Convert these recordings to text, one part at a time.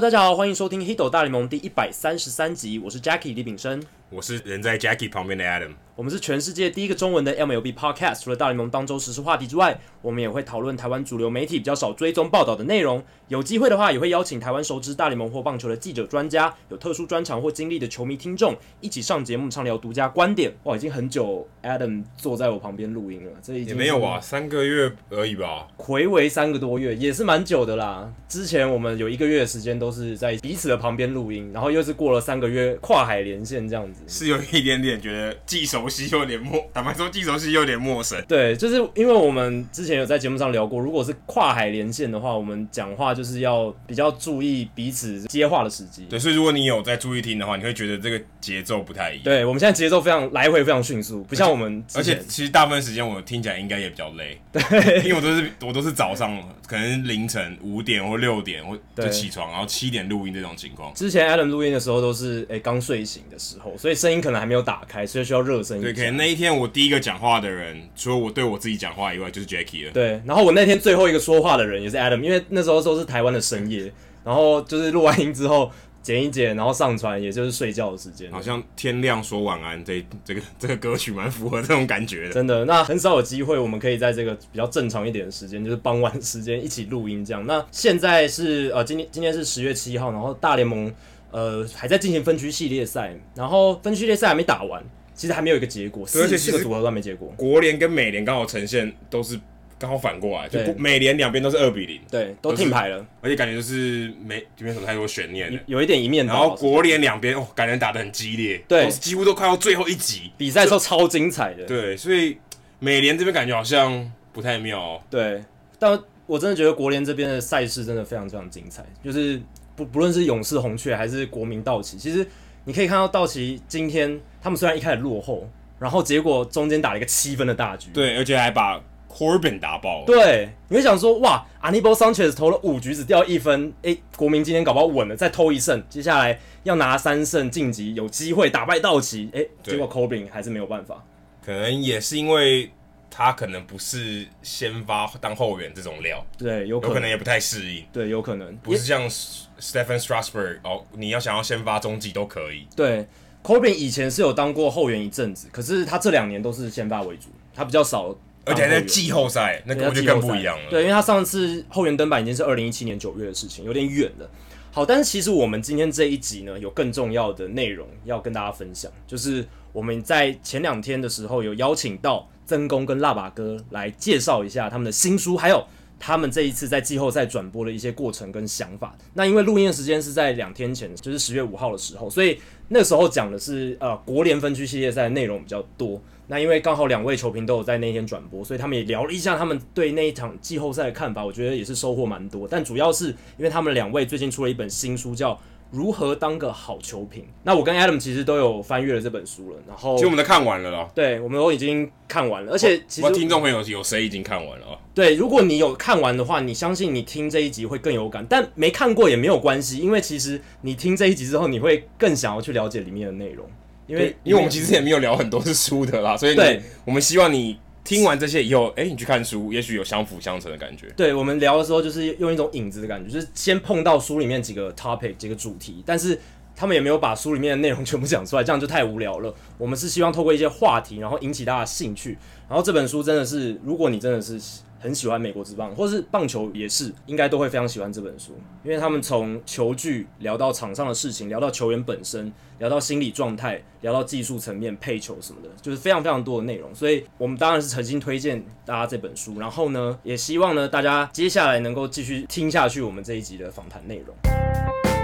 大家好，欢迎收听《黑斗大联盟》第一百三十三集，我是 Jackie 李炳生，我是人在 Jackie 旁边的 Adam。我们是全世界第一个中文的 MLB Podcast。除了大联盟当周时事话题之外，我们也会讨论台湾主流媒体比较少追踪报道的内容。有机会的话，也会邀请台湾熟知大联盟或棒球的记者、专家，有特殊专长或经历的球迷听众，一起上节目畅聊独家观点。哇，已经很久，Adam 坐在我旁边录音了，这已经也没有啊，三个月而已吧，回违三个多月，也是蛮久的啦。之前我们有一个月的时间都是在彼此的旁边录音，然后又是过了三个月跨海连线这样子，是有一点点觉得既熟悉又有点陌。坦白说，既熟悉又有点陌生。对，就是因为我们之前有在节目上聊过，如果是跨海连线的话，我们讲话就是要比较注意彼此接话的时机。对，所以如果你有在注意听的话，你会觉得这个节奏不太一样。对，我们现在节奏非常来回，非常迅速，不像我们。而且其实大部分时间我听起来应该也比较累。对，因为我都是我都是早上可能凌晨五点或六点我就起床，然后七点录音这种情况。之前 Adam 录音的时候都是哎刚睡醒的时候，所以声音可能还没有打开，所以需要热身。对，可能那一天。我第一个讲话的人，除了我对我自己讲话以外，就是 Jackie 了。对，然后我那天最后一个说话的人也是 Adam，因为那时候都是台湾的深夜，然后就是录完音之后剪一剪，然后上传，也就是睡觉的时间。好像天亮说晚安，这这个这个歌曲蛮符合这种感觉的。真的，那很少有机会，我们可以在这个比较正常一点的时间，就是傍晚时间一起录音这样。那现在是呃，今天今天是十月七号，然后大联盟呃还在进行分区系列赛，然后分区系列赛还没打完。其实还没有一个结果，而且四个组合都还没结果。国联跟美联刚好呈现都是刚好反过来，就美联两边都是二比零，对，都停牌了，而且感觉就是没就没什么太多悬念，有一点一面倒。然后国联两边哦，感觉打的很激烈，对，几乎都快到最后一集，比赛时候超精彩的。对，所以美联这边感觉好像不太妙哦。对，但我真的觉得国联这边的赛事真的非常非常精彩，就是不不论是勇士红雀还是国民道奇，其实。你可以看到道奇今天，他们虽然一开始落后，然后结果中间打了一个七分的大局，对，而且还把 Corbin 打爆了。对，你会想说，哇，Anibal Sanchez 投了五局只掉一分，诶，国民今天搞不好稳了，再偷一胜，接下来要拿三胜晋级，有机会打败道奇，诶，结果 Corbin 还是没有办法，可能也是因为。他可能不是先发当后援这种料，对，有可，有可能也不太适应，对，有可能不是像 Stephen Strasburg 哦，你要想要先发中继都可以。对，Corbin 以前是有当过后援一阵子，可是他这两年都是先发为主，他比较少，而且还在季后赛，那个就更不一样了。对，因为他上次后援登板已经是二零一七年九月的事情，有点远了。好，但是其实我们今天这一集呢，有更重要的内容要跟大家分享，就是我们在前两天的时候有邀请到。曾公跟腊把哥来介绍一下他们的新书，还有他们这一次在季后赛转播的一些过程跟想法。那因为录音的时间是在两天前，就是十月五号的时候，所以那时候讲的是呃国联分区系列赛的内容比较多。那因为刚好两位球评都有在那天转播，所以他们也聊了一下他们对那一场季后赛的看法。我觉得也是收获蛮多。但主要是因为他们两位最近出了一本新书，叫。如何当个好球评？那我跟 Adam 其实都有翻阅了这本书了，然后其实我们都看完了啦。对，我们都已经看完了，而且其实听众朋友有谁已经看完了啊？对，如果你有看完的话，你相信你听这一集会更有感，但没看过也没有关系，因为其实你听这一集之后，你会更想要去了解里面的内容，因为因为我们其实也没有聊很多是书的啦，所以对，我们希望你。听完这些以后，哎、你去看书，也许有相辅相成的感觉。对，我们聊的时候，就是用一种影子的感觉，就是先碰到书里面几个 topic 几个主题，但是他们也没有把书里面的内容全部讲出来，这样就太无聊了。我们是希望透过一些话题，然后引起大家兴趣。然后这本书真的是，如果你真的是。很喜欢美国之棒，或是棒球也是，应该都会非常喜欢这本书，因为他们从球具聊到场上的事情，聊到球员本身，聊到心理状态，聊到技术层面、配球什么的，就是非常非常多的内容。所以我们当然是诚心推荐大家这本书，然后呢，也希望呢大家接下来能够继续听下去我们这一集的访谈内容。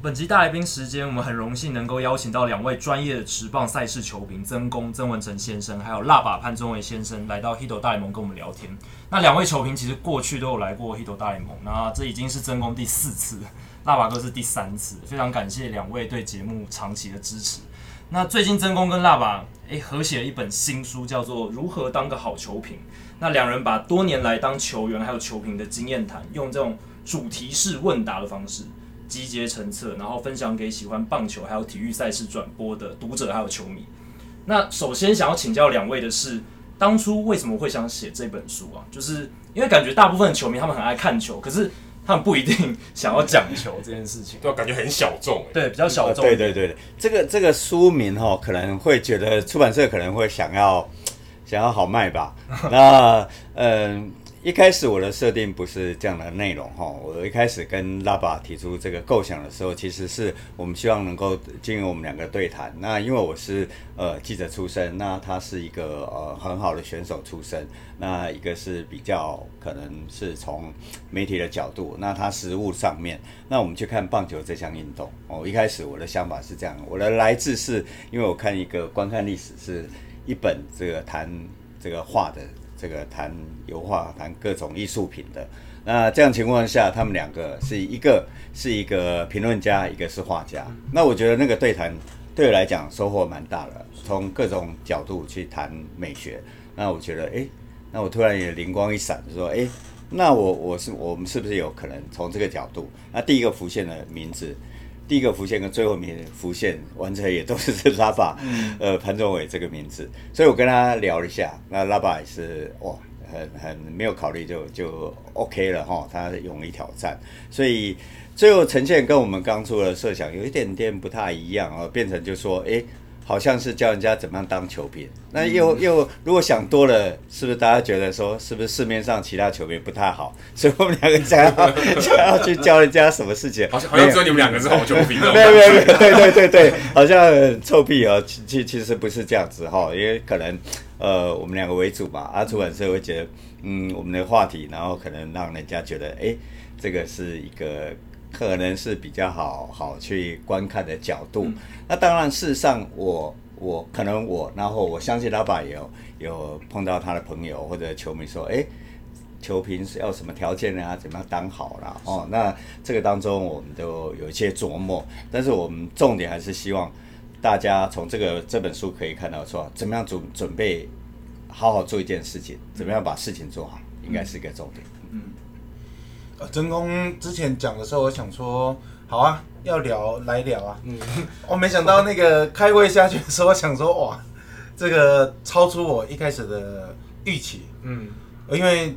本集大来宾时间，我们很荣幸能够邀请到两位专业的持棒赛事球评曾公曾文成先生，还有辣把潘宗维先生来到 Hito 大联盟跟我们聊天。那两位球评其实过去都有来过 Hito 大联盟，那这已经是曾公第四次，辣把哥是第三次，非常感谢两位对节目长期的支持。那最近曾公跟辣把诶合写了一本新书，叫做《如何当个好球评》。那两人把多年来当球员还有球评的经验谈，用这种主题式问答的方式。集结成册，然后分享给喜欢棒球还有体育赛事转播的读者还有球迷。那首先想要请教两位的是，当初为什么会想写这本书啊？就是因为感觉大部分球迷他们很爱看球，可是他们不一定想要讲球这件事情，对，感觉很小众，对，比较小众。对对对，这个这个书名哈，可能会觉得出版社可能会想要想要好卖吧？那嗯。一开始我的设定不是这样的内容哈，我一开始跟拉巴提出这个构想的时候，其实是我们希望能够经由我们两个对谈。那因为我是呃记者出身，那他是一个呃很好的选手出身，那一个是比较可能是从媒体的角度，那他实物上面，那我们去看棒球这项运动哦。一开始我的想法是这样，我的来自是因为我看一个观看历史是一本这个谈这个画的。这个谈油画、谈各种艺术品的，那这样情况下，他们两个是一个是一个评论家，一个是画家。那我觉得那个对谈对我来讲收获蛮大的，从各种角度去谈美学。那我觉得，哎，那我突然也灵光一闪，说，哎，那我我是我们是不是有可能从这个角度？那第一个浮现的名字。第一个浮现跟最后面浮现完成也都是 拉巴，呃，潘宗伟这个名字，所以我跟他聊了一下，那拉巴也是哇，很很没有考虑就就 OK 了哈，他勇于挑战，所以最后呈现跟我们刚出的设想有一点点不太一样啊，变成就说哎。诶好像是教人家怎么样当球评，那又又如果想多了，是不是大家觉得说，是不是市面上其他球评不太好，所以我们两个想要想要去教人家什么事情？好像好像只有你们两个是好球评，没有没有没有，对对对对，好像臭屁哦，其其其实不是这样子哈，因为可能呃我们两个为主嘛，啊出版社会觉得嗯我们的话题，然后可能让人家觉得哎这个是一个。可能是比较好好去观看的角度。嗯、那当然，事实上我，我我可能我，然后我相信老板也有有碰到他的朋友或者球迷说，哎，球评是要什么条件啊？怎么样当好啦？哦，那这个当中我们都有一些琢磨。但是我们重点还是希望大家从这个这本书可以看到说，怎么样准准备好好做一件事情，怎么样把事情做好，应该是一个重点。嗯。真空之前讲的时候，我想说好啊，要聊来聊啊。嗯，我没想到那个开会下去的时候，我想说哇，这个超出我一开始的预期。嗯，因为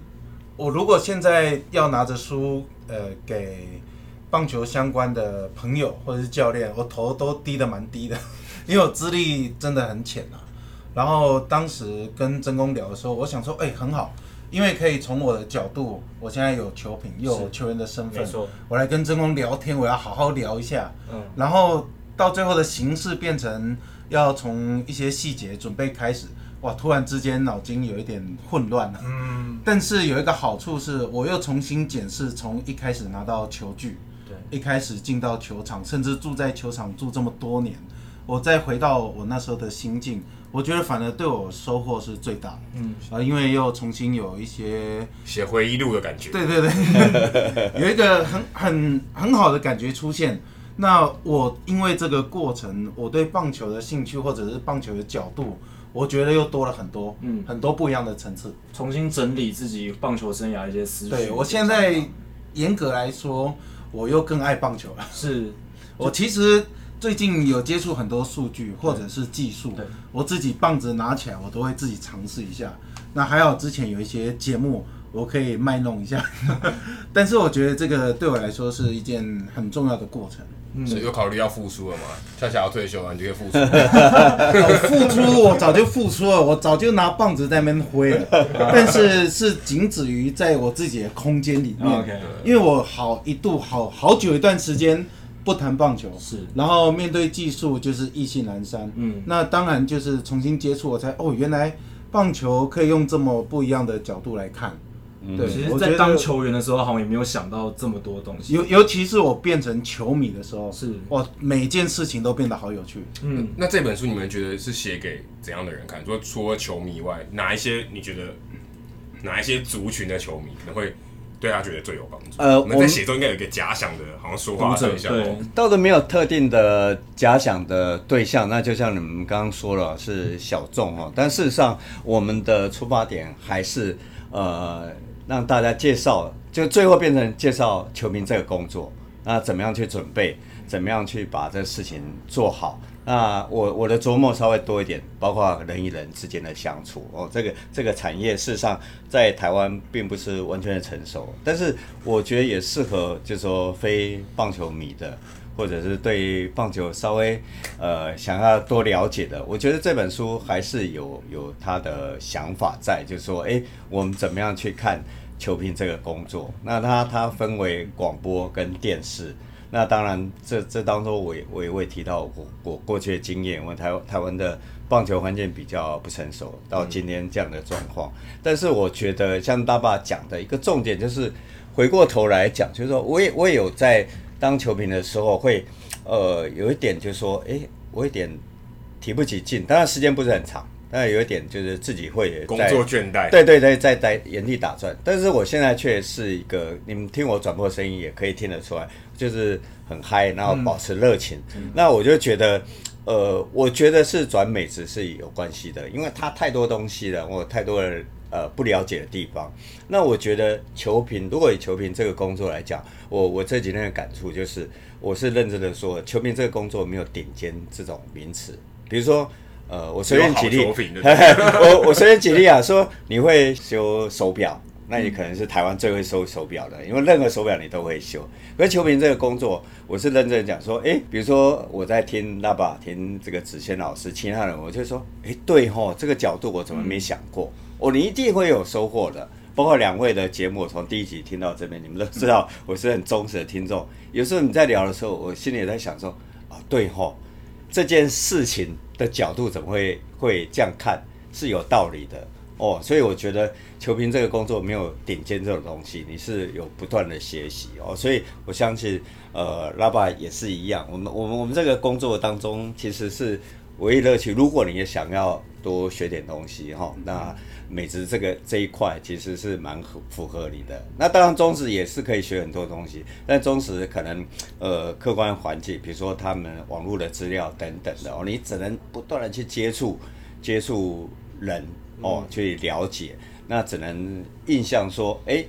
我如果现在要拿着书，呃，给棒球相关的朋友或者是教练，我头都低得蛮低的，因为我资历真的很浅啊。然后当时跟真工聊的时候，我想说，哎，很好。因为可以从我的角度，我现在有球品，又有球员的身份，我来跟真空聊天，我要好好聊一下。嗯，然后到最后的形式变成要从一些细节准备开始，哇，突然之间脑筋有一点混乱了。嗯，但是有一个好处是，我又重新检视从一开始拿到球具，对，一开始进到球场，甚至住在球场住这么多年，我再回到我那时候的心境。我觉得反而对我收获是最大的，嗯啊，因为又重新有一些写回忆录的感觉，对对对，有一个很很很好的感觉出现。那我因为这个过程，我对棒球的兴趣或者是棒球的角度，我觉得又多了很多，嗯，很多不一样的层次，重新整理自己棒球生涯一些思绪。对，我现在严格来说，我又更爱棒球了。是我其实。最近有接触很多数据或者是技术，我自己棒子拿起来，我都会自己尝试一下。那还好之前有一些节目，我可以卖弄一下。但是我觉得这个对我来说是一件很重要的过程。嗯，所以有考虑要复出了吗？恰恰要退休了，你就可以复出。复出我早就复出了，我早就拿棒子在那边挥了。但是是仅止于在我自己的空间里面。OK，因为我好一度好好久一段时间。不谈棒球是，然后面对技术就是意兴阑珊。嗯，那当然就是重新接触，我才哦，原来棒球可以用这么不一样的角度来看。嗯，对，其实，在当球员的时候，好像也没有想到这么多东西。尤尤其是我变成球迷的时候，是哇，每件事情都变得好有趣。嗯，那这本书你们觉得是写给怎样的人看？说除了球迷以外，哪一些你觉得哪一些族群的球迷可能会？对他觉得最有帮助。呃，我们在写作应该有一个假想的，好像说话的对象。对，倒是没有特定的假想的对象。那就像你们刚刚说了，是小众哦。但事实上，我们的出发点还是呃，让大家介绍，就最后变成介绍球迷这个工作。那怎么样去准备？怎么样去把这个事情做好？那我我的琢磨稍微多一点，包括人与人之间的相处哦。这个这个产业事实上在台湾并不是完全的成熟，但是我觉得也适合，就是说非棒球迷的，或者是对棒球稍微呃想要多了解的。我觉得这本书还是有有他的想法在，就是说，哎，我们怎么样去看球评这个工作？那它它分为广播跟电视。那当然这，这这当中我也我也会提到我我过去的经验，我台台湾的棒球环境比较不成熟，到今天这样的状况。嗯、但是我觉得像大爸讲的一个重点就是，回过头来讲，就是说我也我也有在当球评的时候会，呃，有一点就是说，哎，我有点提不起劲，当然时间不是很长，但有一点就是自己会工作倦怠，对对对，在在原地打转。但是我现在却是一个，你们听我转播声音也可以听得出来。就是很嗨，然后保持热情。嗯、那我就觉得，呃，我觉得是转美职是有关系的，因为它太多东西了，我有太多的呃不了解的地方。那我觉得球评，如果以球评这个工作来讲，我我这几天的感触就是，我是认真的说，球评这个工作没有顶尖这种名词。比如说，呃，我随便举例，我我随便举例啊，说你会修手表。那你可能是台湾最会修手表的，因为任何手表你都会修。可是球评这个工作，我是认真讲说，哎、欸，比如说我在听那把听这个子谦老师，其他人我就说，哎、欸，对吼，这个角度我怎么没想过？哦，你一定会有收获的。包括两位的节目，从第一集听到这边，你们都知道我是很忠实的听众。有时候你在聊的时候，我心里也在想说，啊，对吼，这件事情的角度怎么会会这样看，是有道理的。哦，所以我觉得球评这个工作没有顶尖这种东西，你是有不断的学习哦。所以我相信，呃，拉巴也是一样。我们我们我们这个工作当中其实是唯一乐趣。如果你也想要多学点东西哈、哦，那美职这个这一块其实是蛮符合你的。那当然中职也是可以学很多东西，但中职可能呃客观环境，比如说他们网络的资料等等的哦，你只能不断的去接触接触人。哦，去了解，那只能印象说，哎，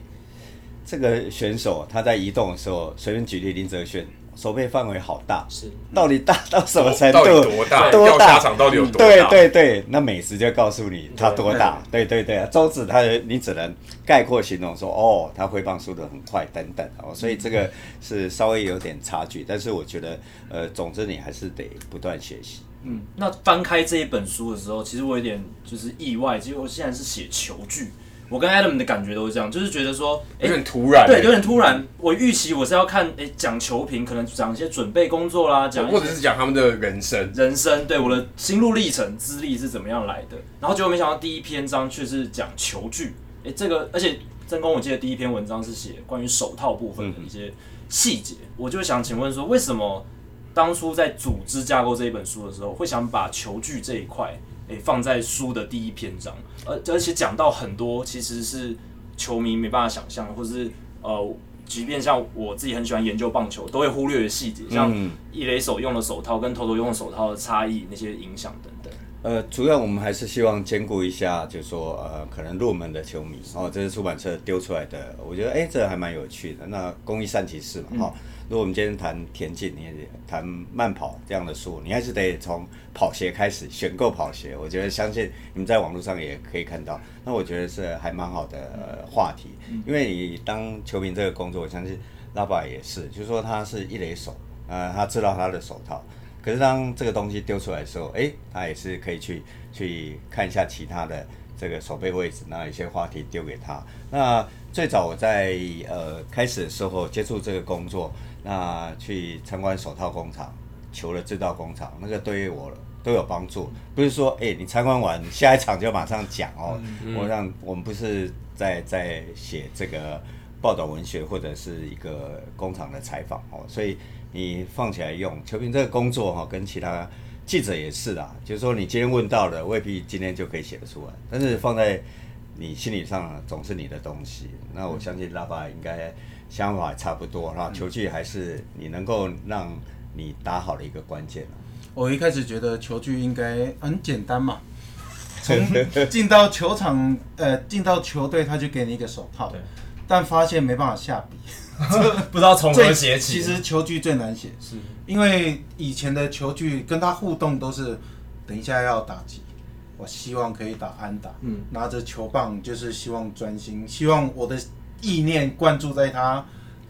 这个选手他在移动的时候，随便举例林哲炫，手背范围好大，是，到底大 到什么程度？到底多大？多大？场到底有多大？对对对，那美食就告诉你他多大。对对对，周子他你只能概括形容说，哦，他挥棒速度很快等等哦，所以这个是稍微有点差距，但是我觉得，呃，总之你还是得不断学习。嗯，那翻开这一本书的时候，其实我有点就是意外，结果现在是写球具。我跟 Adam 的感觉都是这样，就是觉得说，欸、有点突然，对，有点突然。我预期我是要看，哎、欸，讲球评，可能讲一些准备工作啦，讲或者是讲他们的人生，人生，对，我的心路历程、资历是怎么样来的。然后结果没想到第一篇章却是讲球具，哎、欸，这个，而且真功，我记得第一篇文章是写关于手套部分的一些细节，嗯、我就想请问说，为什么？当初在组织架构这一本书的时候，会想把球具这一块诶放在书的第一篇章，而而且讲到很多其实是球迷没办法想象，或是呃，即便像我自己很喜欢研究棒球，都会忽略的细节，像一垒手用的手套跟投手用的手套的差异，那些影响等等。呃，主要我们还是希望兼顾一下，就是说呃，可能入门的球迷哦，这是出版社丢出来的，我觉得哎，这还蛮有趣的。那公益善其事嘛，哈、嗯。如果我们今天谈田径，你也谈慢跑这样的书，你还是得从跑鞋开始选购跑鞋。我觉得相信你们在网络上也可以看到，那我觉得是还蛮好的、呃、话题。因为你当球评这个工作，我相信拉巴也是，就是说他是一垒手，呃，他知道他的手套。可是当这个东西丢出来的时候，哎，他也是可以去去看一下其他的这个手背位置，那一些话题丢给他。那最早我在呃开始的时候接触这个工作。那去参观手套工厂、球的制造工厂，那个对于我都有帮助。不是说，哎、欸，你参观完下一场就马上讲哦。嗯、我让我们不是在在写这个报道文学或者是一个工厂的采访哦，所以你放起来用球评这个工作哈，跟其他记者也是啦，就是说你今天问到的未必今天就可以写得出来，但是放在你心理上总是你的东西。那我相信拉巴应该。想法差不多，哈球具还是你能够让你打好的一个关键。我一开始觉得球具应该很简单嘛，从进到球场，呃，进到球队他就给你一个手套，但发现没办法下笔，不知道从何写起。其实球具最难写，是因为以前的球具跟他互动都是，等一下要打击，我希望可以打安打，嗯，拿着球棒就是希望专心，希望我的意念灌注在他，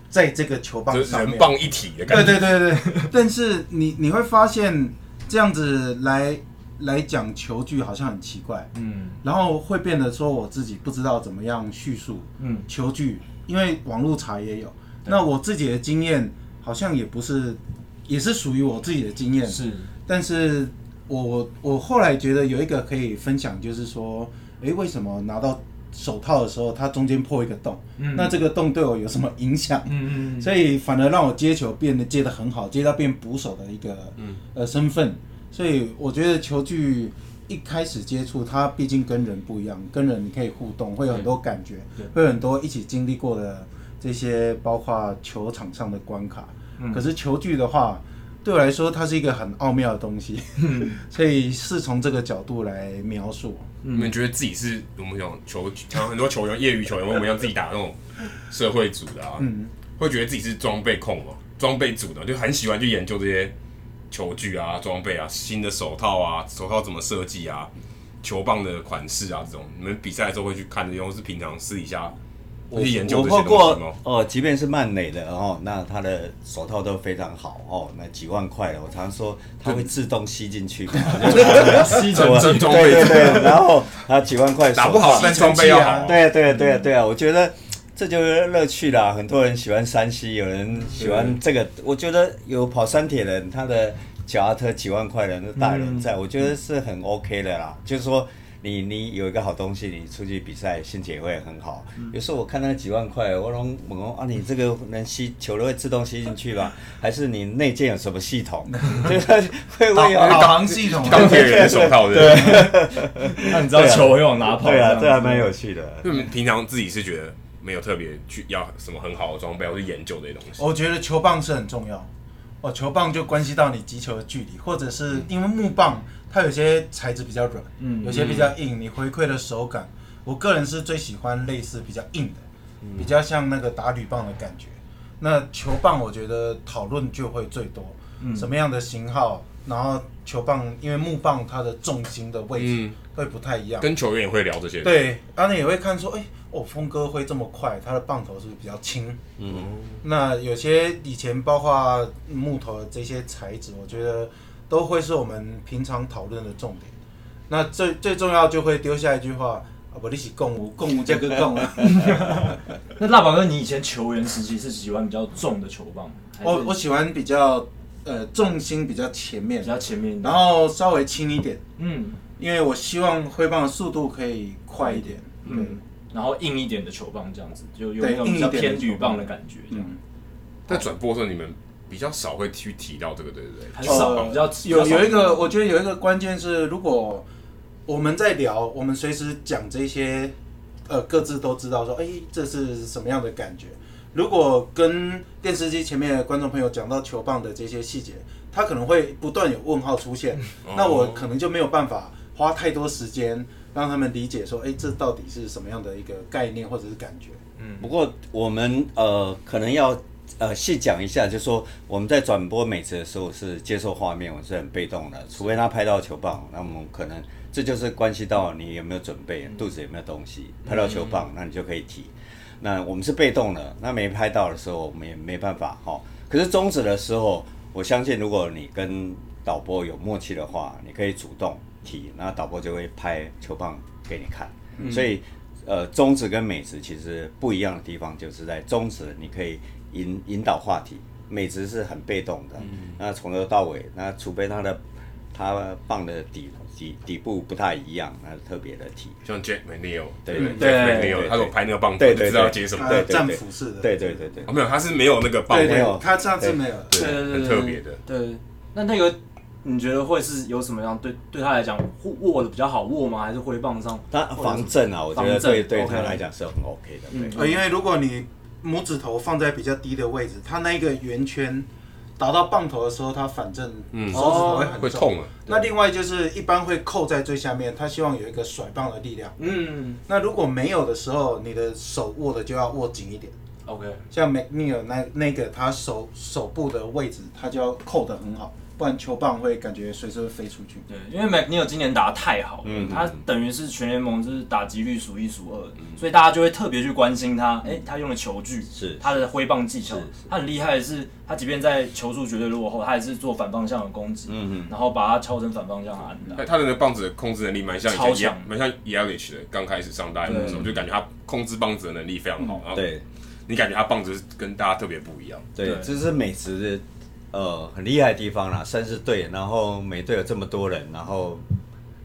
在这个球棒上面，人棒一体的感觉。对对对对，但是你你会发现这样子来。来讲球具好像很奇怪，嗯，然后会变得说我自己不知道怎么样叙述，嗯，球具，因为网络查也有，那我自己的经验好像也不是，也是属于我自己的经验，是，但是我我后来觉得有一个可以分享，就是说，诶，为什么拿到手套的时候它中间破一个洞？嗯，那这个洞对我有什么影响？嗯嗯，所以反而让我接球变得接得很好，接到变捕手的一个，嗯，呃身份。所以我觉得球具一开始接触它，毕竟跟人不一样，跟人你可以互动，会有很多感觉，会有很多一起经历过的这些，包括球场上的关卡。嗯、可是球具的话，对我来说，它是一个很奥妙的东西，嗯、所以是从这个角度来描述。你们觉得自己是我们讲球，像很多球员，业余球员，我们要自己打那种社会组的啊，嗯、会觉得自己是装备控哦，装备组的，就很喜欢去研究这些。球具啊，装备啊，新的手套啊，手套怎么设计啊，球棒的款式啊，这种你们比赛的时候会去看的，用是平常私底下会去研究这些东西吗？哦，即便是曼美的哦，那他的手套都非常好哦，那几万块的，我常说他会自动吸进去，吸成正装备，对对对，然后他几万块打不好，但装备要好，对对对对啊，我觉得。这就是乐趣啦！很多人喜欢山西，有人喜欢这个。我觉得有跑山铁人，他的脚踏车几万块的那大人在，我觉得是很 OK 的啦。就是说，你你有一个好东西，你出去比赛心情也会很好。有时候我看那几万块，我说猛龙啊，你这个能吸球都会自动吸进去吧？还是你内建有什么系统？就是会会有导航系统？钢铁人的手套对。那你知道球会往哪跑？对啊，这还蛮有趣的。平常自己是觉得。没有特别去要什么很好的装备，或是研究这些东西。我觉得球棒是很重要，哦，球棒就关系到你击球的距离，或者是因为木棒它有些材质比较软，嗯，有些比较硬，你回馈的手感，我个人是最喜欢类似比较硬的，比较像那个打铝棒的感觉。那球棒我觉得讨论就会最多，什么样的型号，然后球棒因为木棒它的重心的位置会不太一样，跟球员也会聊这些，对，然后你也会看说，哎。哦，峰哥挥这么快，他的棒头是不是比较轻？嗯，那有些以前包括木头的这些材质，我觉得都会是我们平常讨论的重点。那最最重要就会丢下一句话：啊，不，你是共舞，共舞这个共啊。那大宝哥，你以前球员时期是喜欢比较重的球棒？我我喜欢比较呃重心比较前面，比较前面，然后稍微轻一点。嗯，因为我希望挥棒的速度可以快一点。嗯。然后硬一点的球棒这样子，就有那种比较偏铝棒的感觉。这样，在转播的时候，你们比较少会去提到这个，对不对？很少，比较有有一个，我觉得有一个关键是，如果我们在聊，我们随时讲这些，呃，各自都知道说，哎，这是什么样的感觉。如果跟电视机前面的观众朋友讲到球棒的这些细节，他可能会不断有问号出现，那我可能就没有办法花太多时间。让他们理解说，哎，这到底是什么样的一个概念或者是感觉？嗯，不过我们呃可能要呃细讲一下，就是说我们在转播美职的时候是接受画面，我是很被动的，除非他拍到球棒，那我们可能这就是关系到你有没有准备，肚子有没有东西，拍到球棒，那你就可以提。那我们是被动的，那没拍到的时候，我们也没办法哈。可是中职的时候，我相信如果你跟导播有默契的话，你可以主动。提，那导播就会拍球棒给你看，嗯、所以，呃，中职跟美职其实不一样的地方，就是在中职你可以引引导话题，美职是很被动的，嗯、那从头到尾，那除非他的他棒的底底底部不太一样，那是特别的体，像 Jack McNeil，对对对，McNeil，他有拍那个棒头，对对对，知道接什么，对对对，战斧式的，对对对对，没有，他是没有那个棒，没有，他上次没有，对，很特别的，对，那那个。你觉得会是有什么样对对他来讲握的比较好握吗？还是挥棒上？他防震啊，我觉得对对他来讲是很 OK 的。对，因为如果你拇指头放在比较低的位置，他那个圆圈打到棒头的时候，他反正手指头会很会痛了。那另外就是一般会扣在最下面，他希望有一个甩棒的力量。嗯，那如果没有的时候，你的手握的就要握紧一点。OK，像 McNeil 那那个他手手部的位置，他就要扣的很好。不然球棒会感觉随时会飞出去。对，因为 McNeil 今年打得太好，嗯，他等于是全联盟就是打击率数一数二，嗯，所以大家就会特别去关心他。哎、欸，他用的球具是他的挥棒技巧，他很厉害的是，他即便在球速绝对落后，他也是做反方向的攻击，嗯嗯，然后把它敲成反方向的安打。他的那个棒子的控制能力蛮像超强，蛮像 Yelich 的。刚开始上大联盟的时候，就感觉他控制棒子的能力非常好。嗯、对，你感觉他棒子跟大家特别不一样。对，这是美职的。呃，很厉害的地方啦，三支队，然后每队有这么多人，然后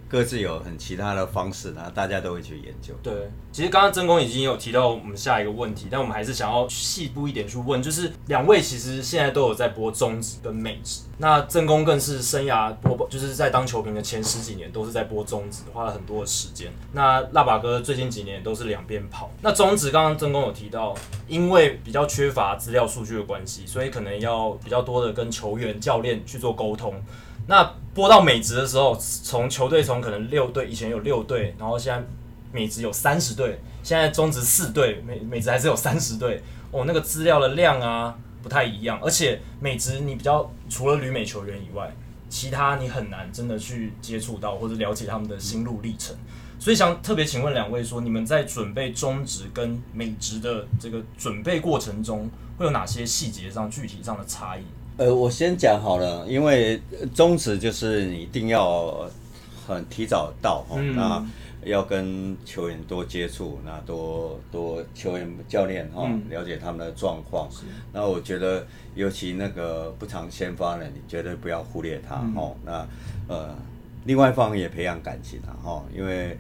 各自有很其他的方式，然后大家都会去研究。对，其实刚刚曾公已经有提到我们下一个问题，但我们还是想要细部一点去问，就是两位其实现在都有在播中职跟美职。那曾公更是生涯播，就是在当球评的前十几年都是在播中职，花了很多的时间。那腊把哥最近几年都是两边跑。那中职刚刚曾公有提到，因为比较缺乏资料数据的关系，所以可能要比较多的跟球员、教练去做沟通。那播到美职的时候，从球队从可能六队，以前有六队，然后现在美职有三十队，现在中职四队，美美职还是有三十队。哦，那个资料的量啊。不太一样，而且美职你比较除了旅美球员以外，其他你很难真的去接触到或者了解他们的心路历程，所以想特别请问两位说，你们在准备中职跟美职的这个准备过程中，会有哪些细节上具体上的差异？呃，我先讲好了，因为宗旨就是你一定要很提早到哦，嗯、那。要跟球员多接触，那多多球员教练哈、哦，了解他们的状况。嗯、那我觉得，尤其那个不常先发的，你绝对不要忽略他哈。那呃，另外一方也培养感情了哈、哦，因为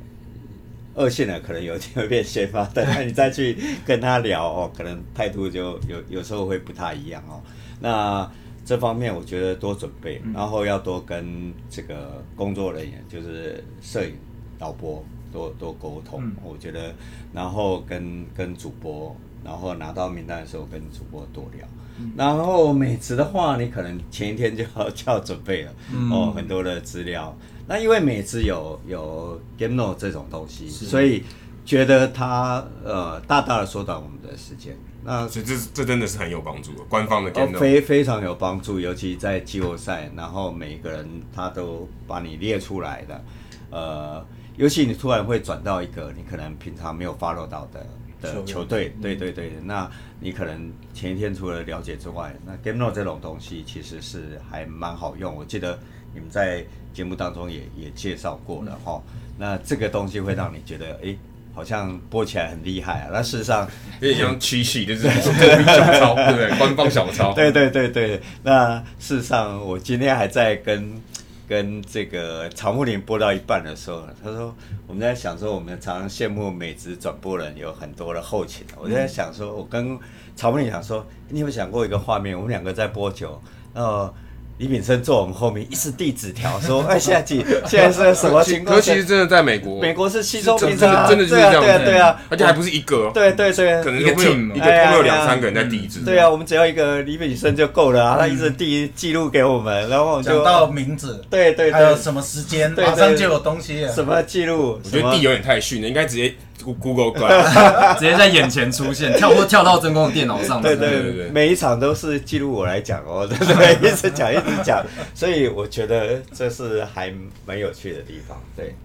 二线的可能有机会变先发，但是你再去跟他聊哦，可能态度就有有时候会不太一样哦。那这方面我觉得多准备，然后要多跟这个工作人员，就是摄影、导播。多多沟通，嗯、我觉得，然后跟跟主播，然后拿到名单的时候跟主播多聊，嗯、然后美职的话，你可能前一天就要就要准备了，嗯、哦，很多的资料。那因为美职有有 Game Note 这种东西，所以觉得它呃大大的缩短我们的时间。那所以这这真的是很有帮助的，官方的 Game、哦、非非常有帮助，尤其在季后赛，然后每一个人他都把你列出来的，呃。尤其你突然会转到一个你可能平常没有 follow 到的的球队，对对对，那你可能前一天除了了解之外，那 Game Note 这种东西其实是还蛮好用。我记得你们在节目当中也也介绍过了哈。那这个东西会让你觉得，哎、欸，好像播起来很厉害啊。那事实上 有点像七系，就是小抄，对不对？官方小抄。对对对对。那事实上，我今天还在跟。跟这个曹木林播到一半的时候，他说我们在想说，我们常常羡慕美职转播人有很多的后勤。我就在想说，我跟曹木林想说，你有没有想过一个画面？我们两个在播球，然后。李炳生坐我们后面，一直递纸条说：“哎，现在几 现在是什么情况？”可其实真的在美国，美国是稀松平常，真的就是这样。对啊，对啊，而且还不是一个，对对对，可能一个 team，一个会有两三个人在递纸。对啊，我们只要一个李炳生就够了啊，他一直递记录给我们，然后就到名字，对对，还有什么时间，马上就有东西。什么记录？我觉得递有点太逊了，应该直接。Google 直接在眼前出现，跳或跳到真空的电脑上。对对对对，每一场都是记录我来讲哦，对 对，一直讲一直讲，所以我觉得这是还蛮有趣的地方。对，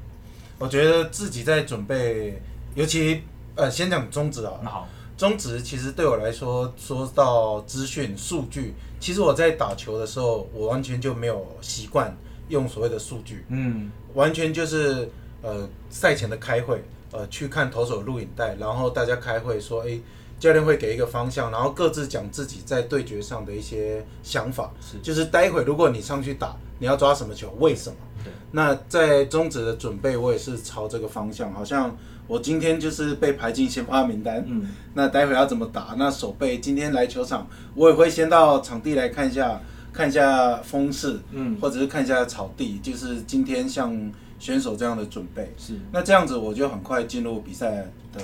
我觉得自己在准备，尤其呃，先讲中职啊。好，中职其实对我来说，说到资讯数据，其实我在打球的时候，我完全就没有习惯用所谓的数据。嗯，完全就是呃赛前的开会。呃，去看投手录影带，然后大家开会说，诶，教练会给一个方向，然后各自讲自己在对决上的一些想法。是，就是待会如果你上去打，你要抓什么球，为什么？对。那在中止的准备，我也是朝这个方向。好像我今天就是被排进先发名单。嗯。那待会要怎么打？那守备今天来球场，我也会先到场地来看一下，看一下风势，嗯，或者是看一下草地，就是今天像。选手这样的准备是，那这样子我就很快进入比赛的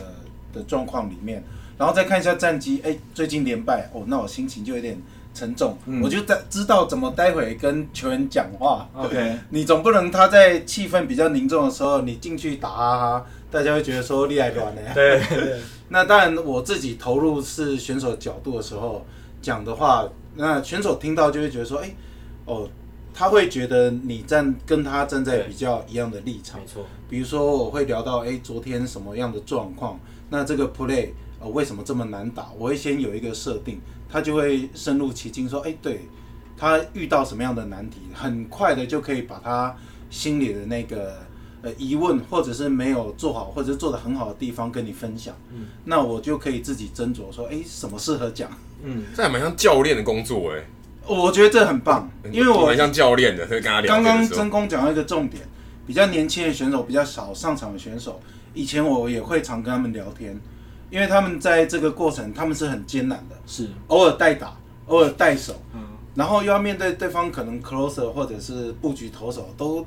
的状况里面，然后再看一下战绩，哎，最近连败哦，那我心情就有点沉重，嗯、我就在知道怎么待会跟球员讲话。OK，你总不能他在气氛比较凝重的时候，你进去打哈哈，大家会觉得说你爱乱的呀。对对。那当然，我自己投入是选手角度的时候讲的话，那选手听到就会觉得说，哎、欸，哦，他会觉得你站跟他站在比较一样的立场。没错。比如说，我会聊到，哎、欸，昨天什么样的状况？那这个 play。呃，为什么这么难打？我会先有一个设定，他就会深入其境，说，哎，对，他遇到什么样的难题，很快的就可以把他心里的那个呃疑问，或者是没有做好，或者是做的很好的地方跟你分享。嗯，那我就可以自己斟酌说，哎，什么适合讲？嗯，这还蛮像教练的工作哎。我觉得这很棒，因为我蛮像教练的，所以跟他聊。刚刚真空讲到一个重点，比较年轻的选手，比较少上场的选手，以前我也会常跟他们聊天。因为他们在这个过程，他们是很艰难的，是偶尔代打，偶尔带手，嗯，然后又要面对对方可能 closer 或者是布局投手都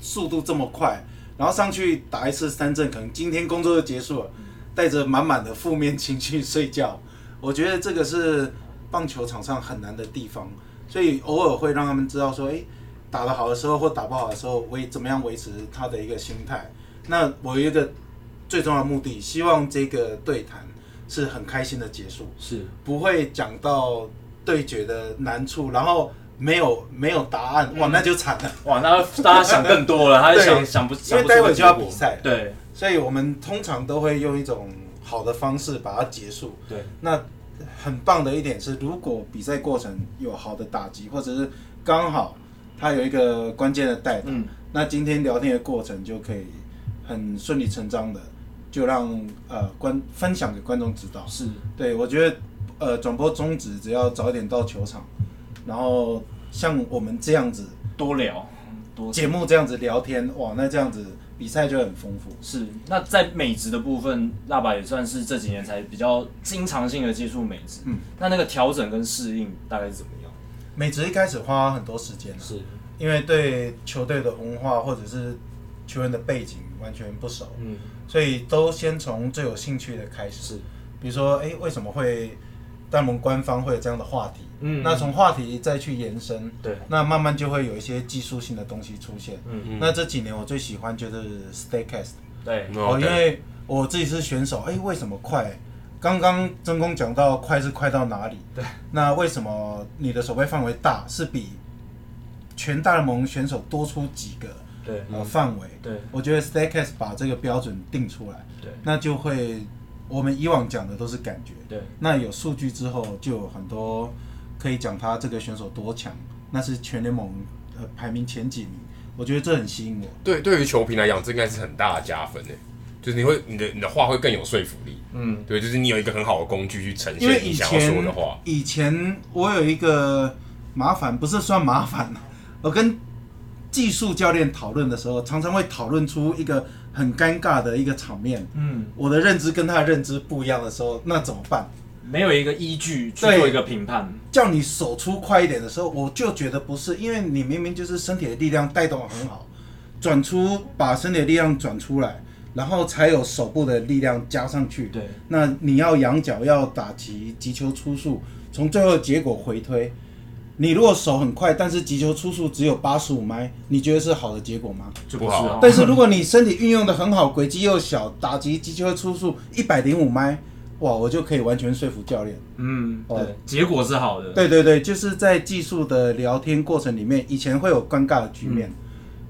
速度这么快，然后上去打一次三振，可能今天工作就结束了，带着满满的负面情绪睡觉，我觉得这个是棒球场上很难的地方，所以偶尔会让他们知道说，诶，打得好的时候或打不好的时候，维怎么样维持他的一个心态。那我有一个。最重要的目的，希望这个对谈是很开心的结束，是。不会讲到对决的难处，然后没有没有答案，哇，那就惨了，哇，那大家想更多了，他就想想不，因为待会就要比赛，对，所以我们通常都会用一种好的方式把它结束，对，那很棒的一点是，如果比赛过程有好的打击，或者是刚好他有一个关键的带，嗯，那今天聊天的过程就可以很顺理成章的。就让呃观分享给观众知道，是。对我觉得呃转播宗旨只要早一点到球场，然后像我们这样子多聊，多节目这样子聊天，哇，那这样子比赛就很丰富。是，那在美职的部分，辣爸也算是这几年才比较经常性的接触美职，嗯，那那个调整跟适应大概是怎么样？美职一开始花很多时间，是因为对球队的文化或者是球员的背景完全不熟，嗯。所以都先从最有兴趣的开始，是，比如说，哎，为什么会，大联盟官方会有这样的话题？嗯，那从话题再去延伸，对，那慢慢就会有一些技术性的东西出现。嗯嗯。那这几年我最喜欢就是 Staycast，对，哦，因为我自己是选手，哎，为什么快？刚刚真空讲到快是快到哪里？对，那为什么你的守备范围大是比全大联盟选手多出几个？对，呃，范围，对，我觉得 Staycast 把这个标准定出来，对，那就会，我们以往讲的都是感觉，对，那有数据之后，就有很多可以讲他这个选手多强，那是全联盟呃排名前几名，我觉得这很吸引我。对，对于球评来讲，这应该是很大的加分诶，就是你会你的你的话会更有说服力，嗯，对，就是你有一个很好的工具去呈现你想要说的话。以前我有一个麻烦，不是算麻烦，我跟。技术教练讨论的时候，常常会讨论出一个很尴尬的一个场面。嗯，我的认知跟他的认知不一样的时候，那怎么办？没有一个依据去做一个评判。叫你手出快一点的时候，我就觉得不是，因为你明明就是身体的力量带动得很好，转出把身体的力量转出来，然后才有手部的力量加上去。对，那你要仰角，要打击，击球出速，从最后结果回推。你如果手很快，但是击球出速只有八十五迈，你觉得是好的结果吗？就不好。但是如果你身体运用的很好，轨迹又小，打击击球出速一百零五迈，哇，我就可以完全说服教练。嗯，对，结果是好的。对对对，就是在技术的聊天过程里面，以前会有尴尬的局面，嗯、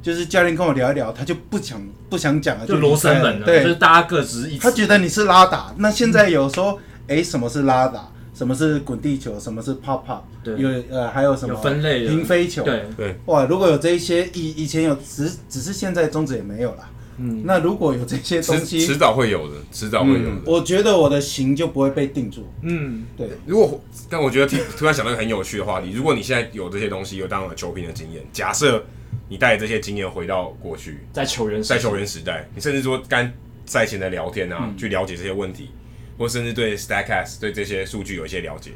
就是教练跟我聊一聊，他就不想不想讲了，就罗生门了。对，就是大家各执一词。他觉得你是拉打，那现在有时候，哎、嗯，什么是拉打？什么是滚地球？什么是 pop pop？对，有呃还有什么有分类平飞球？对对，哇！如果有这一些以以前有，只只是现在中止也没有了。嗯，那如果有这些东西，迟早会有的，迟早会有的。嗯、我觉得我的型就不会被定住。嗯，对。如果但我觉得突然想到一个很有趣的话题，如果你现在有这些东西，有当了球评的经验，假设你带着这些经验回到过去，在球员在球员时代，你甚至说跟赛前的聊天啊，嗯、去了解这些问题，或甚至对 Statcast 对这些数据有一些了解。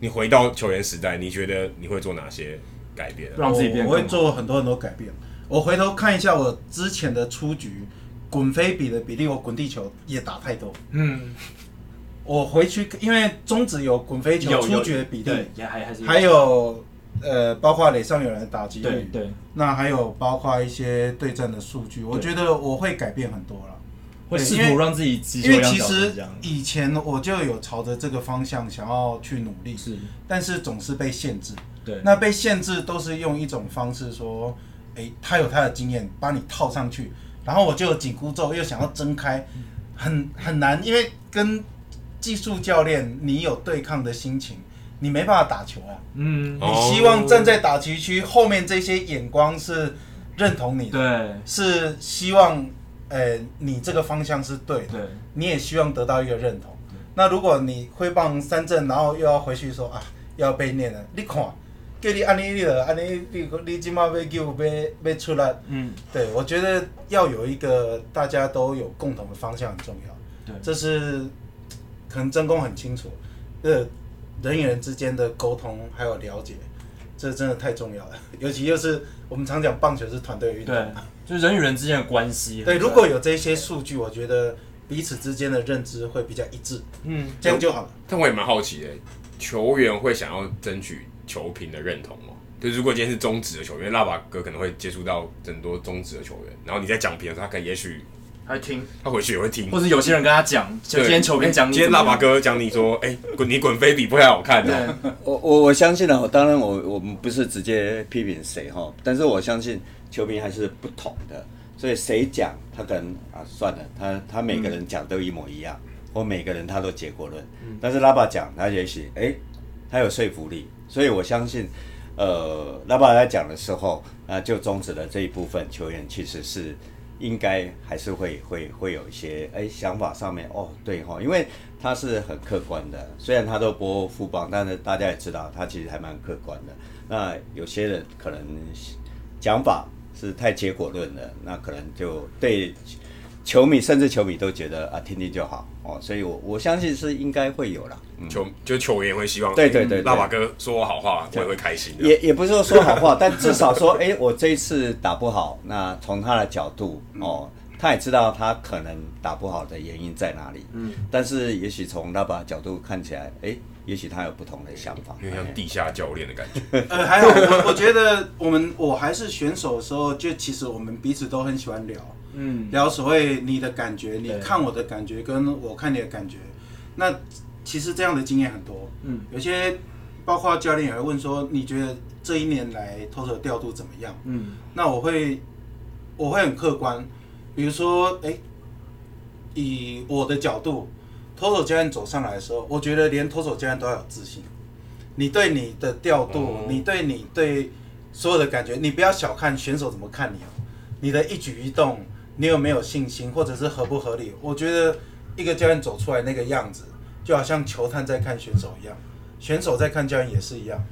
你回到球员时代，你觉得你会做哪些改变？让自己变？我会做很多很多改变。我回头看一下我之前的出局，滚飞比的比例，我滚地球也打太多。嗯，我回去，因为中职有滚飞球出局的比例，对，也还还是还有呃，包括垒上有人的打击率，对对，那还有包括一些对战的数据，我觉得我会改变很多了，会试图让自己因为其实以前我就有朝着这个方向想要去努力，是，但是总是被限制，对，那被限制都是用一种方式说，哎，他有他的经验，把你套上去，然后我就有紧箍咒，又想要挣开，很很难，因为跟技术教练，你有对抗的心情，你没办法打球啊。嗯，你希望站在打击区后面这些眼光是认同你的，对，是希望，呃，你这个方向是对的，对，你也希望得到一个认同。那如果你挥棒三振，然后又要回去说啊，又要被念了，你看，叫你安尼你了，安尼你你今嘛要叫要要出来，嗯，对，我觉得要有一个大家都有共同的方向很重要，对，这是。可能真功很清楚，呃，人与人之间的沟通还有了解，这真的太重要了。尤其又是我们常讲棒球是团队运动，对，就是人与人之间的关系。对，如果有这些数据，我觉得彼此之间的认知会比较一致，嗯，这样就好了。但我也蛮好奇的，球员会想要争取球评的认同吗？就如果今天是中职的球员，辣爸哥可能会接触到很多中职的球员，然后你在讲评的时候，他可能也许。他会听，他回去也会听，或者有些人跟他讲，今天球员讲你，今天喇叭哥讲你说，哎、欸，滚你滚飞比不太好看的、啊。我我我相信啊，当然我我们不是直接批评谁哈，但是我相信球迷还是不同的，所以谁讲他可能啊算了，他他每个人讲都一模一样，嗯、或每个人他都结果论，嗯、但是拉巴讲他也许哎，他有说服力，所以我相信，呃，拉巴在讲的时候啊，就终止了这一部分球员其实是。应该还是会会会有一些哎想法上面哦对哈，因为他是很客观的，虽然他都播富邦，但是大家也知道他其实还蛮客观的。那有些人可能讲法是太结果论了，那可能就对。球迷甚至球迷都觉得啊，听听就好哦，所以我我相信是应该会有啦。嗯、球就球员会希望，对对对，拉瓦哥说我好话，我也会开心的。也也不是说说好话，但至少说，哎、欸，我这一次打不好，那从他的角度哦，他也知道他可能打不好的原因在哪里。嗯，但是也许从拉巴角度看起来，哎、欸，也许他有不同的想法，有点像地下教练的感觉。呃，还好，我我觉得我们我还是选手的时候，就其实我们彼此都很喜欢聊。嗯，聊所谓你的感觉，你看我的感觉，跟我看你的感觉，那其实这样的经验很多。嗯，有些包括教练也会问说，你觉得这一年来投手调度怎么样？嗯，那我会我会很客观，比如说，哎、欸，以我的角度，投手教练走上来的时候，我觉得连投手教练都要有自信。你对你的调度，嗯、你对你对所有的感觉，你不要小看选手怎么看你哦，你的一举一动。你有没有信心，或者是合不合理？我觉得一个教练走出来那个样子，就好像球探在看选手一样，选手在看教练也是一样。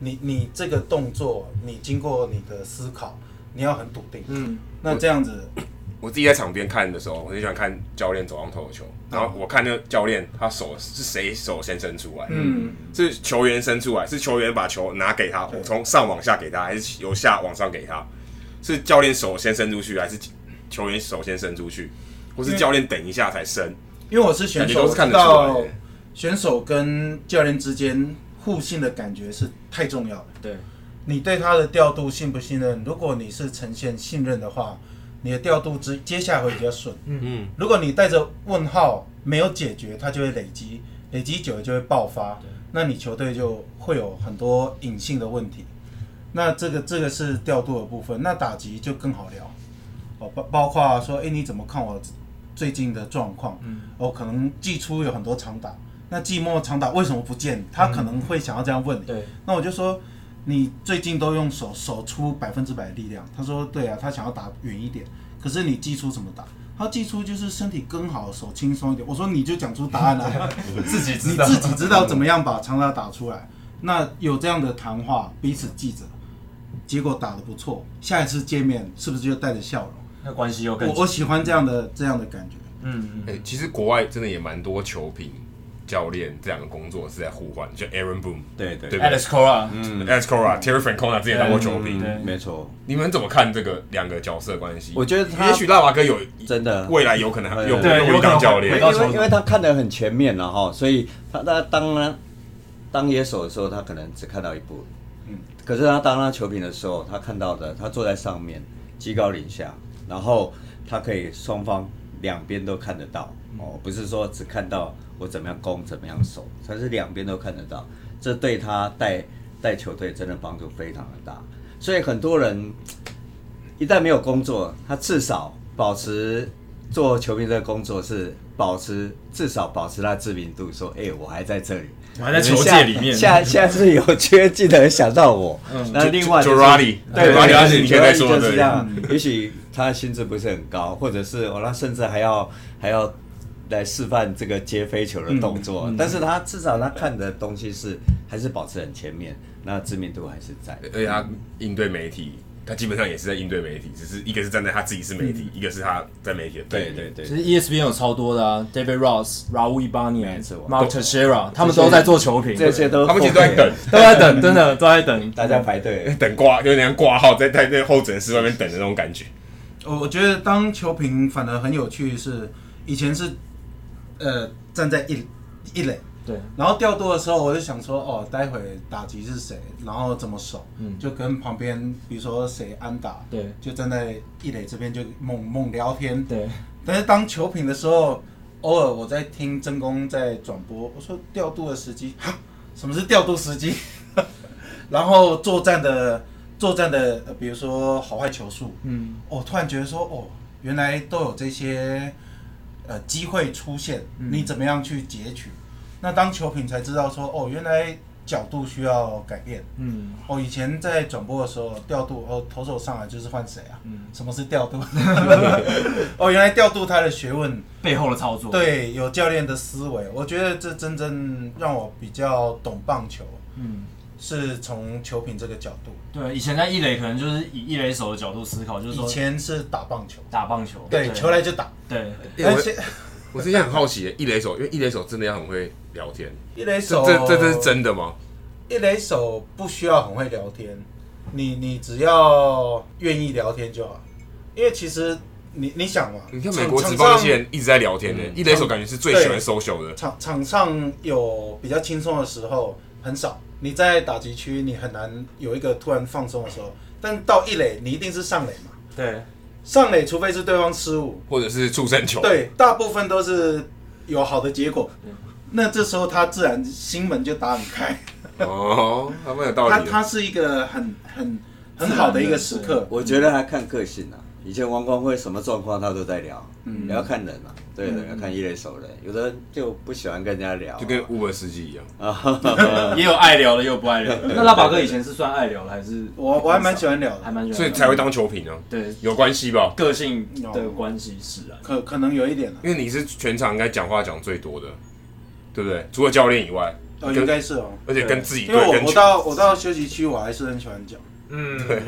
你你这个动作，你经过你的思考，你要很笃定。嗯，那这样子我，自己在场边看的时候，我很喜欢看教练走上投球，然后我看那个教练他手是谁手先伸出来？嗯，是球员伸出来，是球员把球拿给他，我从上往下给他，还是由下往上给他？是教练手先伸出去，还是？球员手先伸出去，或是教练等一下才伸。因为我是选手，我知道选手跟教练之间互信的感觉是太重要了。对，你对他的调度信不信任？如果你是呈现信任的话，你的调度之接下来会比较顺。嗯嗯。如果你带着问号没有解决，它就会累积，累积久了就会爆发。那你球队就会有很多隐性的问题。那这个这个是调度的部分，那打击就更好聊。哦，包包括说，哎、欸，你怎么看我最近的状况？嗯，哦，可能季初有很多长打，那季末长打为什么不见？他可能会想要这样问你。对，那我就说，你最近都用手手出百分之百的力量。他说，对啊，他想要打远一点。可是你季初怎么打？他寄出就是身体更好，手轻松一点。我说，你就讲出答案来，自己知道，你自己知道怎么样把长打打出来。那有这样的谈话，彼此记着，结果打得不错，下一次见面是不是就带着笑容？那关系又更我我喜欢这样的这样的感觉。嗯嗯。哎、欸，其实国外真的也蛮多球评，教练这两个工作是在互换，就 Aaron Boone，对对对，Alex Cora，嗯，Alex Cora，Terry Francona 之前当过球评，对，没错。你们怎么看这个两个角色关系？我觉得他也许拉瓦哥有真的。未来有可能有对有当教练，因为因为他看得很全面了哈，所以他他当他当野手的时候，他可能只看到一部，嗯，可是他当他球评的时候，他看到的，他坐在上面，居高临下，然后他可以双方两边都看得到哦，不是说只看到我怎么样攻怎么样守，他是两边都看得到，这对他带带球队真的帮助非常的大，所以很多人 一旦没有工作，他至少保持做球评这个工作是保持至少保持他知名度，说哎、欸，我还在这里。我还在球界里面，下下次有缺记得想到我。嗯，那另外就是，Girardi，对，Girardi 你刚才说的就是这样。也许他的薪资不是很高，或者是哦，他甚至还要还要来示范这个接飞球的动作。但是他至少他看的东西是还是保持很前面，那知名度还是在。而且他应对媒体。他基本上也是在应对媒体，只是一个是站在他自己是媒体，一个是他在媒体的对对对。其实 ESPN 有超多的啊，David Ross、Raul Ibanez、Mark Teixeira，他们都在做球评，这些都他们其实都在等，都在等，真的都在等，大家排队 等挂，就那样挂号在在在候诊室外面等的那种感觉。我我觉得当球评反而很有趣，是以前是呃站在一一垒。对，然后调度的时候，我就想说，哦，待会打击是谁，然后怎么守，嗯，就跟旁边，比如说谁安打，对，就站在一垒这边就猛猛聊天，对。但是当球评的时候，偶尔我在听真公在转播，我说调度的时机，哈，什么是调度时机？然后作战的作战的，比如说好坏球数，嗯，我突然觉得说，哦，原来都有这些呃机会出现，你怎么样去截取？那当球品才知道说哦，原来角度需要改变。嗯，哦，以前在转播的时候调度哦，投手上来就是换谁啊？嗯，什么是调度？哦，原来调度他的学问背后的操作。对，有教练的思维，我觉得这真正让我比较懂棒球。嗯，是从球品这个角度。对，以前在一垒可能就是以一垒手的角度思考，就是说以前是打棒球，打棒球，对，球来就打，对，而且。我之前很好奇，一垒手，因为一垒手真的要很会聊天。一垒手，这这这是真的吗？一垒手不需要很会聊天，你你只要愿意聊天就好。因为其实你你想嘛，你看美国职棒那些人一直在聊天的，一垒手感觉是最喜欢 social 的。场场上有比较轻松的时候很少，你在打击区你很难有一个突然放松的时候，但到一垒你一定是上垒嘛。对。上垒，除非是对方失误，或者是触身球，对，大部分都是有好的结果。那这时候他自然心门就打很开。哦，他没有道理。他他是一个很很很好的一个时刻。我觉得还看个性啊。以前王光辉什么状况他都在聊，嗯，也要看人啊。对的，要看一类熟人，有的人就不喜欢跟人家聊，就跟 Uber 司机一样。啊，也有爱聊的，也有不爱聊。的。那拉巴哥以前是算爱聊的，还是？我我还蛮喜欢聊的，还蛮喜欢，所以才会当球评啊。对，有关系吧？个性的关系是啊，可可能有一点，因为你是全场应该讲话讲最多的，对不对？除了教练以外，哦，应该是哦，而且跟自己，因为我我到我到休息区，我还是很喜欢讲，嗯，对，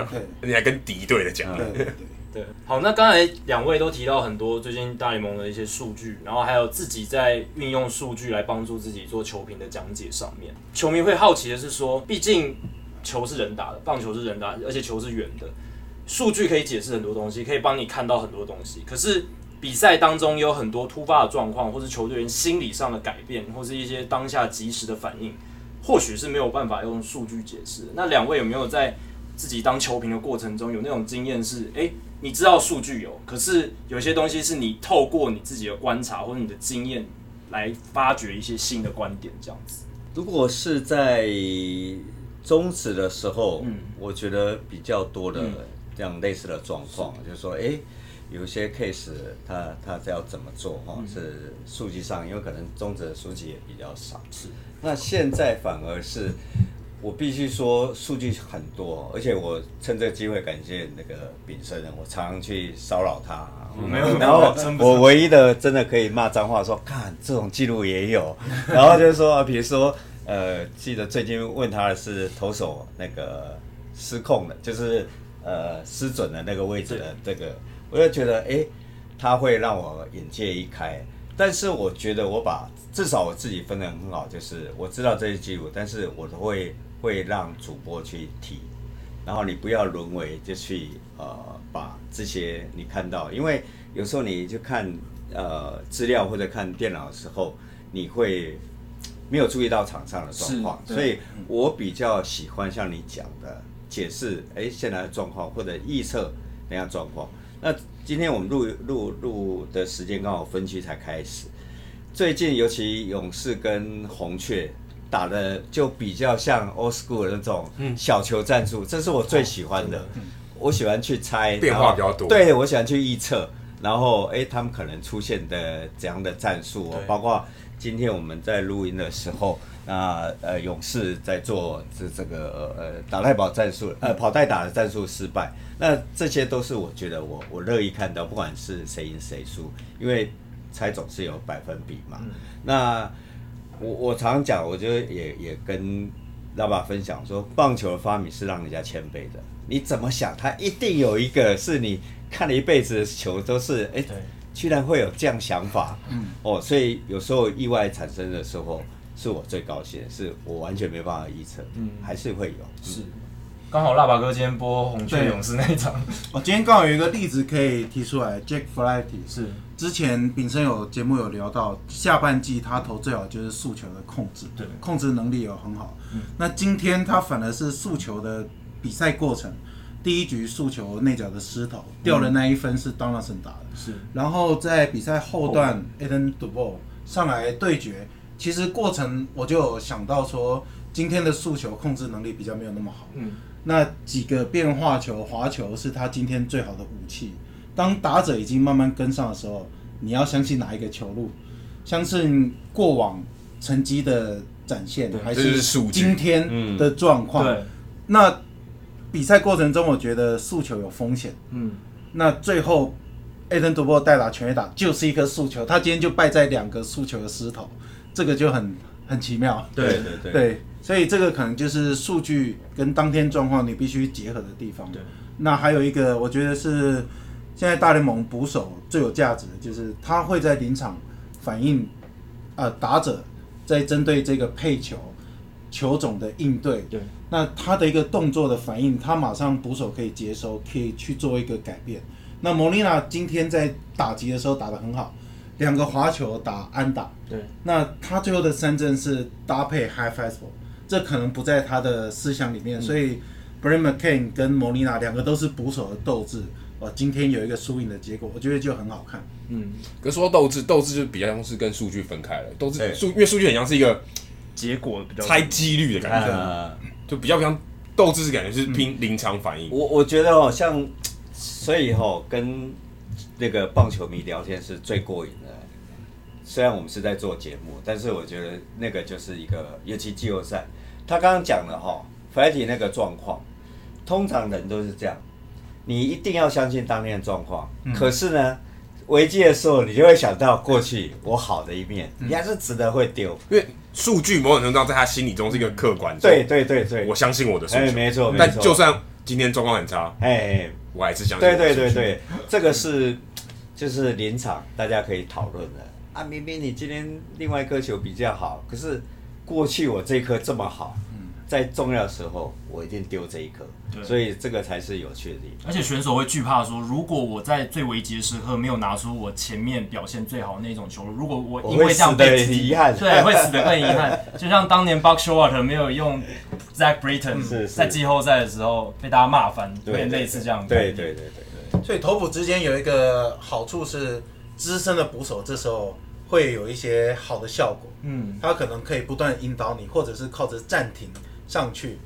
你还跟敌对的讲，对对。对，好，那刚才两位都提到很多最近大联盟的一些数据，然后还有自己在运用数据来帮助自己做球评的讲解上面。球迷会好奇的是说，毕竟球是人打的，棒球是人打的，而且球是圆的，数据可以解释很多东西，可以帮你看到很多东西。可是比赛当中有很多突发的状况，或是球队员心理上的改变，或是一些当下即时的反应，或许是没有办法用数据解释。那两位有没有在自己当球评的过程中有那种经验是，诶、你知道数据有，可是有些东西是你透过你自己的观察或者你的经验来发掘一些新的观点，这样子。如果是在终止的时候，嗯，我觉得比较多的这样类似的状况，嗯、就是说，哎、欸，有些 case 他他要怎么做哈，是数据上，因为可能终止的数据也比较少，是。那现在反而是。我必须说，数据很多，而且我趁这个机会感谢那个炳生，我常常去骚扰他。没有，然后我唯一的真的可以骂脏话，说看这种记录也有。然后就是说，比如说，呃，记得最近问他的是投手那个失控的，就是呃失准的那个位置的这个，我就觉得哎，他会让我眼界一开。但是我觉得我把至少我自己分得很好，就是我知道这些记录，但是我都会会让主播去提，然后你不要沦为就去呃把这些你看到，因为有时候你就看呃资料或者看电脑的时候，你会没有注意到场上的状况，所以我比较喜欢像你讲的解释，哎，现在的状况或者预测那样状况。那今天我们录录录的时间刚好分区才开始。最近尤其勇士跟红雀打的就比较像 old school 的那种小球战术，这是我最喜欢的。我喜欢去猜变化比较多，对，我喜欢去预测，然后哎，他们可能出现的怎样的战术，包括今天我们在录音的时候，那呃勇士在做这这个呃打带跑战术，呃跑带打的战术失败，那这些都是我觉得我我乐意看到，不管是谁赢谁输，因为。猜总是有百分比嘛？嗯、那我我常常讲，我觉得也也跟老爸分享说，棒球的发明是让人家谦卑的。你怎么想，他一定有一个是你看了一辈子的球都是哎，欸、居然会有这样想法。嗯，哦，所以有时候意外产生的时候，是我最高兴，是我完全没办法预测。嗯，还是会有。嗯、是，刚好辣爸哥今天播红雀勇士那一场，我今天刚好有一个例子可以提出来，Jack Flaherty 是。之前炳生有节目有聊到，下半季他投最好就是速球的控制，对，控制能力有很好。嗯，那今天他反而是速球的比赛过程，第一局速球内角的失投掉的那一分是 Donaldson 打的，是。然后在比赛后段，Eden Duvall 上来对决，其实过程我就有想到说，今天的速球控制能力比较没有那么好。嗯，那几个变化球、滑球是他今天最好的武器。当打者已经慢慢跟上的时候，你要相信哪一个球路？相信过往成绩的展现，还是今天的状况？对。那比赛过程中，我觉得速球有风险。嗯。那最后，Adam Duvall 代打全垒打就是一颗速球，他今天就败在两个速球的失头，这个就很很奇妙。对对对。对，所以这个可能就是数据跟当天状况你必须结合的地方。对。那还有一个，我觉得是。现在大联盟捕手最有价值的就是他会在临场反应，呃，打者在针对这个配球球种的应对，对，那他的一个动作的反应，他马上捕手可以接收，可以去做一个改变。那莫莉娜今天在打击的时候打得很好，两个滑球打安打，对，那他最后的三振是搭配 high fastball，这可能不在他的思想里面，嗯、所以 Brian McCann 跟莫莉娜两个都是捕手的斗志。哦，今天有一个输赢的结果，我觉得就很好看。嗯，可是说斗志，斗志就比较像是跟数据分开了。斗志数，因为数据很像是一个结果比较猜几率的感觉，嗯、就比较像斗志是感觉是拼临场反应。我我觉得哦，像所以哦，跟那个棒球迷聊天是最过瘾的。虽然我们是在做节目，但是我觉得那个就是一个，尤其季后赛，他刚刚讲了哈，Freddy 那个状况，通常人都是这样。你一定要相信当天的状况，嗯、可是呢，危机的时候你就会想到过去我好的一面，嗯、你还是值得会丢，因为数据某种程度上在他心里中是一个客观。对对对对，我相信我的数据，欸、没错。但就算今天状况很差，哎、欸，我还是相信。对对对对，这个是就是临场大家可以讨论的啊。明明你今天另外一颗球比较好，可是过去我这颗这么好。在重要的时候，我一定丢这一颗，对所以这个才是有趣的地方。而且选手会惧怕说，如果我在最危急的时刻没有拿出我前面表现最好的那种球，如果我因为这样被遗憾，对，会死得更遗憾。就像当年 Buck Showalter 没有用 Zach Britton 在季后赛的时候被大家骂翻，有点类似这样。对对对对对。所以投捕之间有一个好处是，资深的捕手这时候会有一些好的效果。嗯，他可能可以不断引导你，或者是靠着暂停。上去，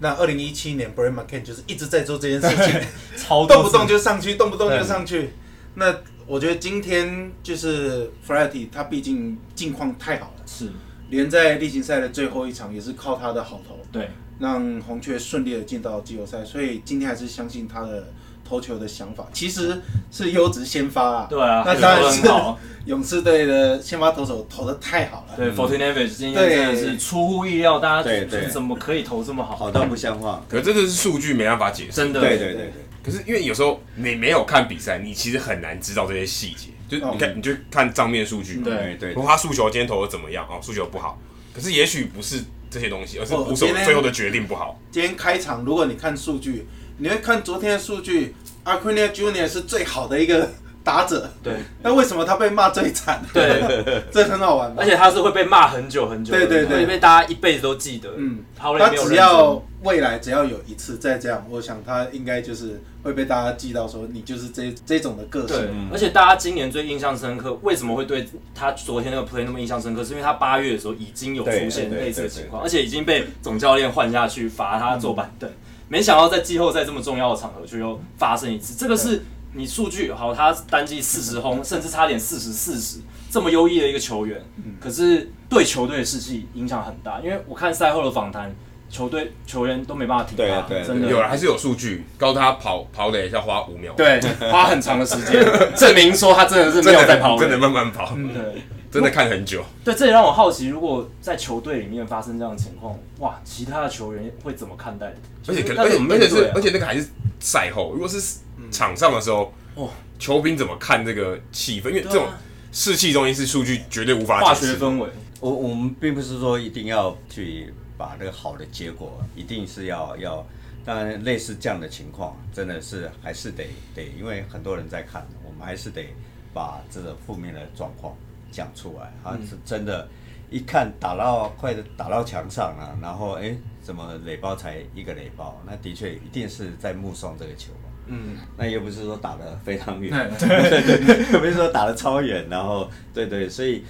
那二零一七年 Brian McCann 就是一直在做这件事情，超动不动就上去，动不动就上去。那我觉得今天就是 Flaherty，他毕竟境况太好了，是连在例行赛的最后一场也是靠他的好投，对，让红雀顺利的进到季后赛，所以今天还是相信他的。投球的想法其实是优质先发啊，对啊，那当然是 勇士队的先发投手投的太好了，对，Foltynewicz 今天真的是出乎意料，大家对对，怎么可以投这么好，好到不像话。可是这个是数据没办法解释，真的，对对对对。可是因为有时候你没有看比赛，你其实很难知道这些细节。就你看，你就看账面数据，对对，如果他诉求今天投的怎么样？哦，诉求不好，可是也许不是这些东西，而是捕手最后的决定不好。今天开场，如果你看数据，你会看昨天的数据，Acuna Junior 是最好的一个。打者对，那为什么他被骂最惨？对，这很好玩。而且他是会被骂很久很久，对对对，会被大家一辈子都记得。嗯，他只要未来只要有一次再这样，我想他应该就是会被大家记到说你就是这这种的个性。对，而且大家今年最印象深刻，为什么会对他昨天那个 play 那么印象深刻？是因为他八月的时候已经有出现类似的情况，而且已经被总教练换下去罚他坐板凳，没想到在季后赛这么重要的场合却又发生一次，这个是。你数据好，他单季四十轰，甚至差点四十四十，这么优异的一个球员，可是对球队的士气影响很大。因为我看赛后的访谈，球队球员都没办法挺他，对对对真的。有了还是有数据，告诉他跑跑得要花五秒，对，花很长的时间 证明说他真的是没有在跑，真的慢慢跑，嗯、对，真的看很久。对，这也让我好奇，如果在球队里面发生这样的情况，哇，其他的球员会怎么看待？而且可能，而且而且是，而且那个还是赛后，如果是。场上的时候，哦，球兵怎么看这个气氛？因为这种士气东西是数据绝对无法化学氛围。我我们并不是说一定要去把那个好的结果，一定是要要。当然，类似这样的情况，真的是还是得得，因为很多人在看，我们还是得把这个负面的状况讲出来。他，是真的，一看打到快打到墙上了，然后哎，怎么垒包才一个垒包？那的确一定是在目送这个球嘛。嗯，那又不是说打得非常远，对 对对，又不是说打得超远，然后对对，所以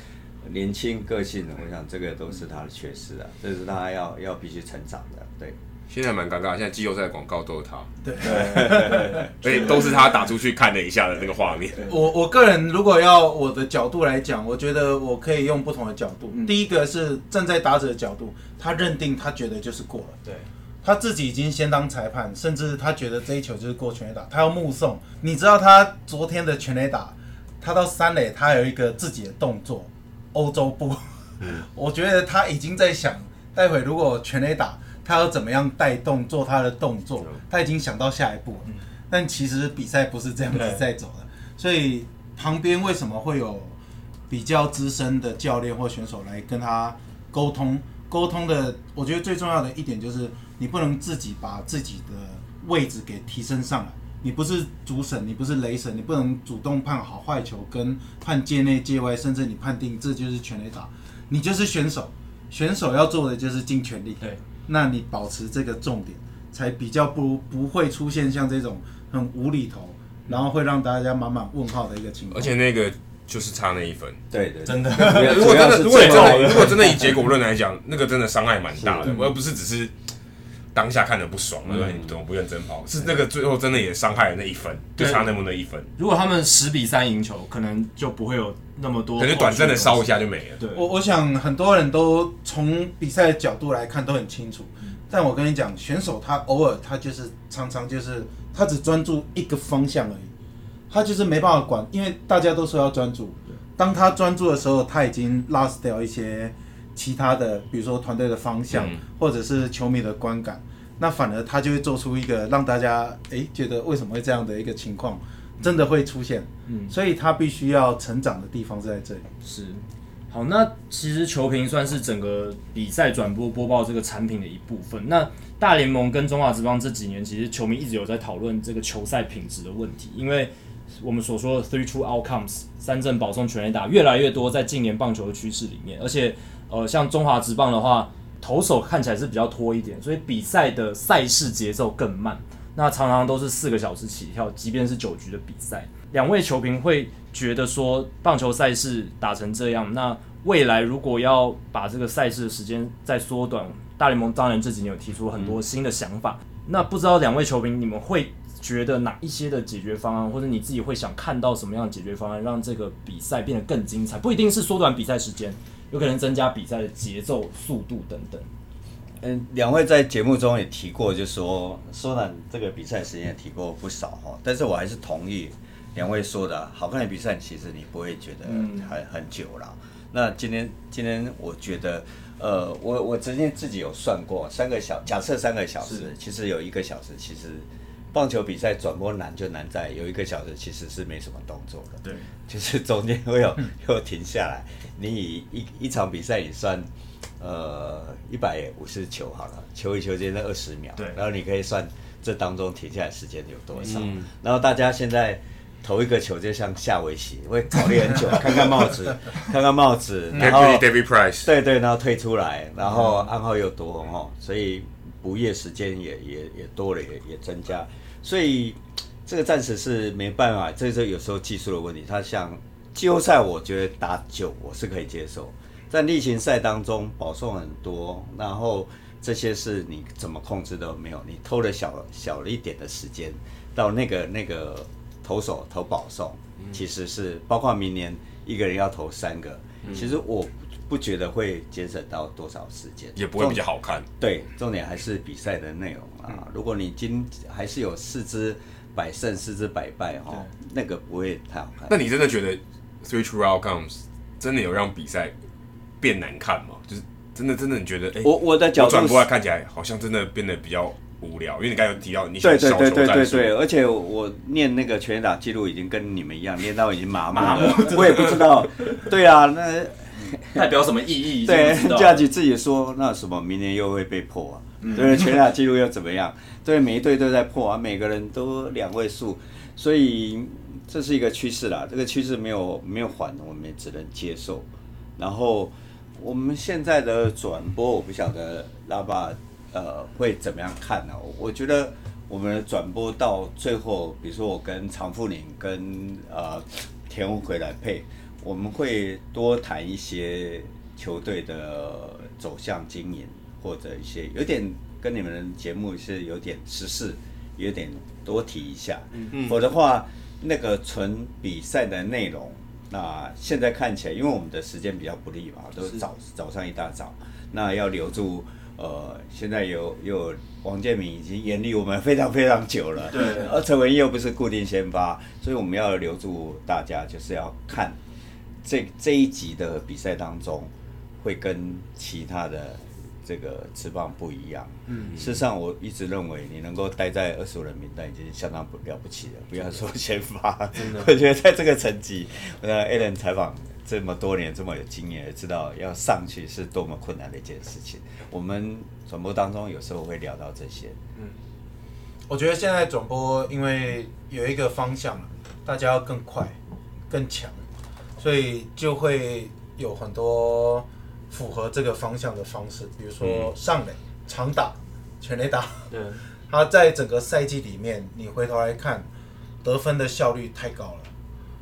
年轻个性，我想这个都是他的缺失啊，这是他要要必须成长的。对，现在蛮尴尬，现在季后赛广告都是他，对，所以都是他打出去看了一下的那个画面。我我个人如果要我的角度来讲，我觉得我可以用不同的角度。第一个是站在打者的角度，他认定他觉得就是过了，对。他自己已经先当裁判，甚至他觉得这一球就是过全垒打，他要目送。你知道他昨天的全垒打，他到三垒，他有一个自己的动作，欧洲步。嗯、我觉得他已经在想，待会如果全垒打，他要怎么样带动做他的动作，他已经想到下一步了。但其实比赛不是这样子在走的，所以旁边为什么会有比较资深的教练或选手来跟他沟通？沟通的，我觉得最重要的一点就是。你不能自己把自己的位置给提升上来，你不是主审，你不是雷审，你不能主动判好坏球，跟判界内界外，甚至你判定这就是全垒打，你就是选手，选手要做的就是尽全力。对，那你保持这个重点，才比较不不会出现像这种很无厘头，然后会让大家满满问号的一个情况。而且那个就是差那一分，对对，真的。如果真的，如果真的，如果真的以结果论来讲，那个真的伤害蛮大的，而不是只是。当下看着不爽，那你怎么不认真跑？是那个最后真的也伤害了那一分，就差那么那一分。如果他们十比三赢球，可能就不会有那么多，可能短暂的烧一下就没了。对，我我想很多人都从比赛的角度来看都很清楚，但我跟你讲，选手他偶尔他就是常常就是他只专注一个方向而已，他就是没办法管，因为大家都说要专注。当他专注的时候，他已经 lost 掉一些。其他的，比如说团队的方向，嗯、或者是球迷的观感，那反而他就会做出一个让大家诶、欸、觉得为什么会这样的一个情况，真的会出现。嗯，所以他必须要成长的地方是在这里。是，好，那其实球评算是整个比赛转播播报这个产品的一部分。那大联盟跟中华职棒这几年，其实球迷一直有在讨论这个球赛品质的问题，因为我们所说的 three true outcomes 三振保送全垒打越来越多，在近年棒球的趋势里面，而且。呃，像中华职棒的话，投手看起来是比较拖一点，所以比赛的赛事节奏更慢。那常常都是四个小时起跳，即便是九局的比赛。两位球评会觉得说，棒球赛事打成这样，那未来如果要把这个赛事的时间再缩短，大联盟当然这几年有提出很多新的想法。那不知道两位球评，你们会觉得哪一些的解决方案，或者你自己会想看到什么样的解决方案，让这个比赛变得更精彩？不一定是缩短比赛时间。有可能增加比赛的节奏、速度等等。嗯，两位在节目中也提过，就是说，缩短这个比赛时间也提过不少哈。但是我还是同意两位说的，好看的比赛其实你不会觉得很很久了。嗯、那今天今天我觉得，呃，我我曾经自己有算过，三个小假设三个小时，其实有一个小时其实棒球比赛转播难就难在有一个小时其实是没什么动作的，对，就是中间会有 又停下来。你以一一场比赛你算，呃，一百五十球好了，球与球之间的二十秒，对，然后你可以算这当中停下来时间有多少。嗯、然后大家现在投一个球就像下围棋，会考虑很久，看看帽子，看看帽子，然后 David Price，对对，然后退出来，然后暗号又多哦，所以补夜时间也也也多了，也也增加，所以这个暂时是没办法，这是有时候技术的问题。它像季后赛，我觉得打九我是可以接受。在例行赛当中保送很多，然后这些是你怎么控制都没有，你偷了小小了一点的时间，到那个那个投手投保送，其实是包括明年一个人要投三个，其实我不觉得会节省到多少时间，也不会比较好看。对，重点还是比赛的内容啊。如果你今还是有四支百胜四支百败哈，那个不会太好看。那你真的觉得 three true outcomes 真的有让比赛？变难看吗？就是真的，真的，你觉得？哎、欸，我我的角度转过来看起来好像真的变得比较无聊，因为你刚才有提到你对对对对对对，而且我念那个全垒打记录已经跟你们一样，念到已经麻木了，我也不知道。对啊，那代表什么意义？对，家吉自己说，那什么明年又会被破啊？嗯、对，全垒打记录又怎么样？对，每一队都在破啊，每个人都两位数，所以这是一个趋势啦。这个趋势没有没有缓，我们也只能接受，然后。我们现在的转播，我不晓得拉巴呃会怎么样看呢？我觉得我们的转播到最后，比如说我跟常富宁跟呃田无奎来配，我们会多谈一些球队的走向经营，或者一些有点跟你们的节目是有点时事，有点多提一下。嗯嗯。否则的话，那个纯比赛的内容。那现在看起来，因为我们的时间比较不利嘛，都是早早上一大早，那要留住呃，现在有有王建民已经严厉我们非常非常久了，对，而陈文义又不是固定先发，所以我们要留住大家，就是要看这这一集的比赛当中，会跟其他的。这个翅膀不一样，嗯，事实上我一直认为你能够待在二十五人名单已经相当不了不起了，不要说先发，我觉得在这个层级，呃，Allen 采访这么多年，这么有经验，也知道要上去是多么困难的一件事情。我们转播当中有时候会聊到这些，嗯，我觉得现在转播因为有一个方向，大家要更快、更强，所以就会有很多。符合这个方向的方式，比如说上垒、长打、全垒打。对，他在整个赛季里面，你回头来看，得分的效率太高了。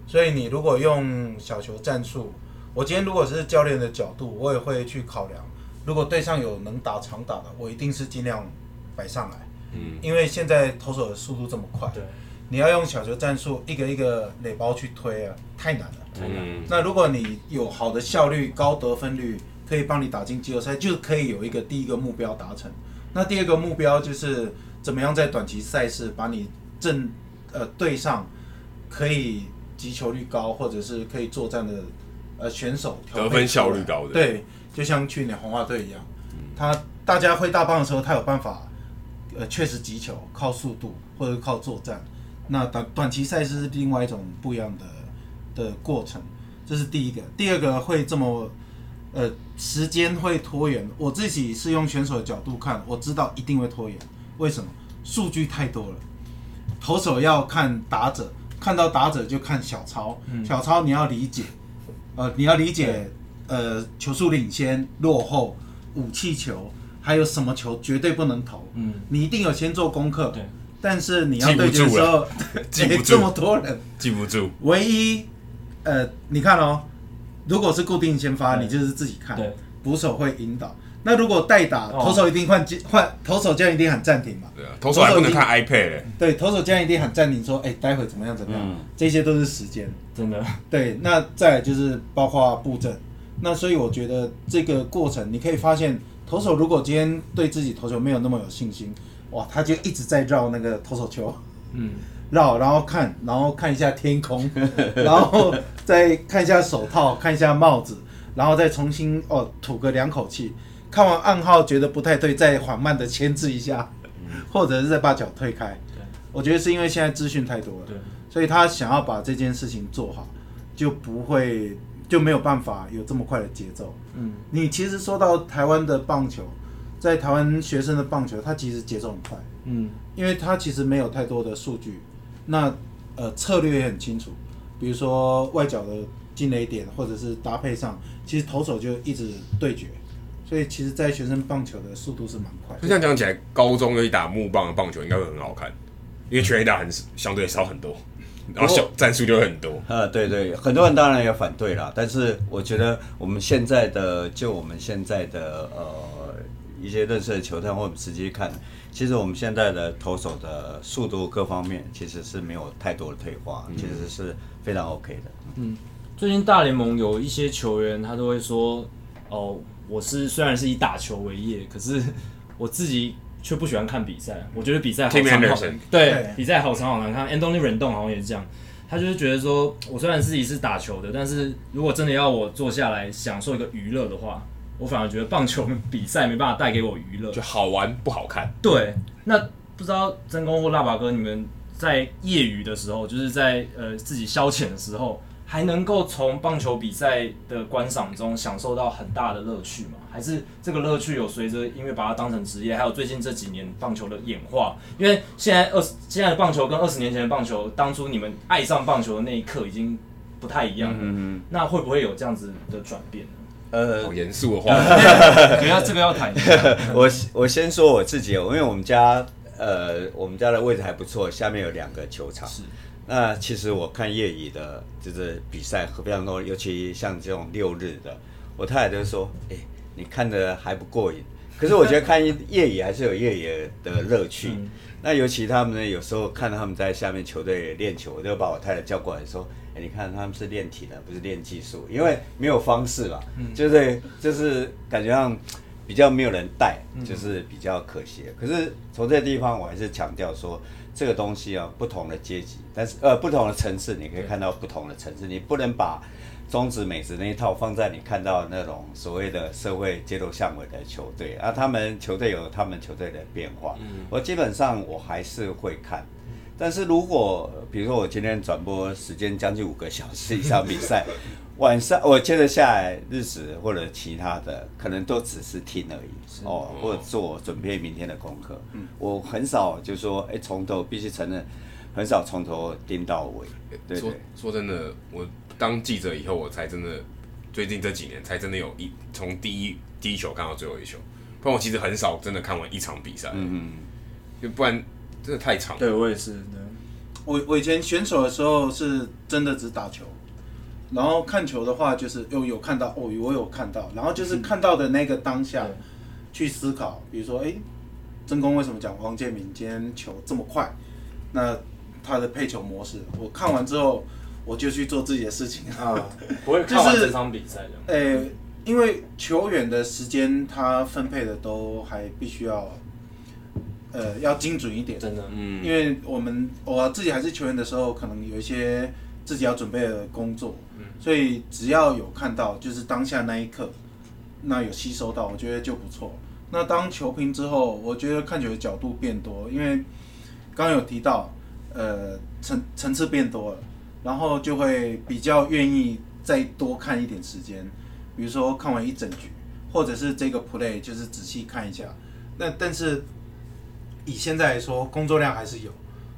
所以你如果用小球战术，我今天如果是教练的角度，我也会去考量，如果对上有能打长打的，我一定是尽量摆上来。嗯，因为现在投手的速度这么快，对，你要用小球战术一个一个垒包去推啊，太难了。太难，那如果你有好的效率、高得分率。可以帮你打进季后赛，就可以有一个第一个目标达成。那第二个目标就是怎么样在短期赛事把你正呃对上可以击球率高或者是可以作战的呃选手得分效率高的。对，就像去年红花队一样，他大家挥大棒的时候，他有办法呃确实击球，靠速度或者靠作战。那短短期赛事是另外一种不一样的的过程，这是第一个。第二个会这么。呃，时间会拖延。我自己是用选手的角度看，我知道一定会拖延。为什么？数据太多了。投手要看打者，看到打者就看小抄。嗯、小抄你要理解，呃，你要理解，呃，球速领先、落后、武器球，还有什么球绝对不能投。嗯，你一定有先做功课。对。但是你要对决的时候，记 不住、欸、这么多人，记不住。唯一，呃，你看哦。如果是固定先发，你就是自己看，捕手会引导。那如果代打，投手一定换换，投手这样一定喊暂停嘛？对啊，投手还不能看 iPad。对，投手这样一定喊暂停，说，哎，待会怎么样怎么样？这些都是时间，真的。对，那再来就是包括布阵。那所以我觉得这个过程，你可以发现，投手如果今天对自己投球没有那么有信心，哇，他就一直在绕那个投手球，嗯。绕，然后看，然后看一下天空，然后再看一下手套，看一下帽子，然后再重新哦吐个两口气，看完暗号觉得不太对，再缓慢的牵制一下，或者是再把脚推开。我觉得是因为现在资讯太多了，对，所以他想要把这件事情做好，就不会就没有办法有这么快的节奏。嗯，你其实说到台湾的棒球，在台湾学生的棒球，它其实节奏很快。嗯，因为它其实没有太多的数据，那呃策略也很清楚，比如说外角的进雷点，或者是搭配上，其实投手就一直对决。所以其实，在学生棒球的速度是蛮快的。就这样讲起来，高中有打木棒的棒球应该会很好看，因为全垒打很相对少很多，然后小战术就会很多。呃，对对，很多人当然也反对啦，但是我觉得我们现在的，就我们现在的呃一些认识的球探或者实际看，其实我们现在的投手的速度各方面其实是没有太多的退化，嗯、其实是非常 OK 的。嗯，最近大联盟有一些球员他都会说，哦。我是虽然是以打球为业，可是我自己却不喜欢看比赛。我觉得比赛好长好，对，比赛好长好难看。Anthony Rendon 好像也是这样，他就是觉得说，我虽然自己是打球的，但是如果真的要我坐下来享受一个娱乐的话，我反而觉得棒球比赛没办法带给我娱乐，就好玩不好看。对，那不知道真功或腊拔哥，你们在业余的时候，就是在呃自己消遣的时候。还能够从棒球比赛的观赏中享受到很大的乐趣吗？还是这个乐趣有随着因为把它当成职业，还有最近这几年棒球的演化？因为现在二十现在的棒球跟二十年前的棒球，当初你们爱上棒球的那一刻已经不太一样了。嗯，那会不会有这样子的转变呢？呃，好严肃的话，等下这个要谈一下。我我先说我自己，因为我们家呃我们家的位置还不错，下面有两个球场。是。那其实我看业余的，就是比赛非常多，尤其像这种六日的，我太太就说：“哎、欸，你看的还不过瘾。”可是我觉得看业余 还是有业余的乐趣。嗯、那尤其他们呢，有时候看到他们在下面球队练球，我就把我太太叫过来说：“哎、欸，你看他们是练体能，不是练技术，因为没有方式了，嗯、就是就是感觉上比较没有人带，就是比较可惜。嗯、可是从这个地方，我还是强调说。”这个东西啊，不同的阶级，但是呃，不同的层次，你可以看到不同的层次。你不能把中职、美职那一套放在你看到那种所谓的社会街头巷尾的球队啊，他们球队有他们球队的变化。嗯，我基本上我还是会看，但是如果比如说我今天转播时间将近五个小时以上比赛。晚上我接着下来日子或者其他的，可能都只是听而已哦，或者做准备明天的功课。嗯，我很少就说，哎、欸，从头必须承认，很少从头盯到尾。对，对，说说真的，我当记者以后，我才真的最近这几年才真的有一从第一第一球看到最后一球。不然我其实很少真的看完一场比赛。嗯嗯，就不然真的太长。对，我也是。对，我我以前选手的时候是真的只打球。然后看球的话，就是有有看到哦，我有看到，然后就是看到的那个当下去思考，比如说，哎，真功为什么讲王建民今天球这么快？那他的配球模式，我看完之后，我就去做自己的事情啊，不会看完这场比赛的。哎，因为球员的时间他分配的都还必须要，呃，要精准一点，真的，嗯，因为我们我自己还是球员的时候，可能有一些。自己要准备的工作，嗯所以只要有看到，就是当下那一刻，那有吸收到，我觉得就不错。那当球评之后，我觉得看球的角度变多，因为刚刚有提到，呃，层层次变多了，然后就会比较愿意再多看一点时间，比如说看完一整局，或者是这个 play 就是仔细看一下。那但是以现在来说，工作量还是有，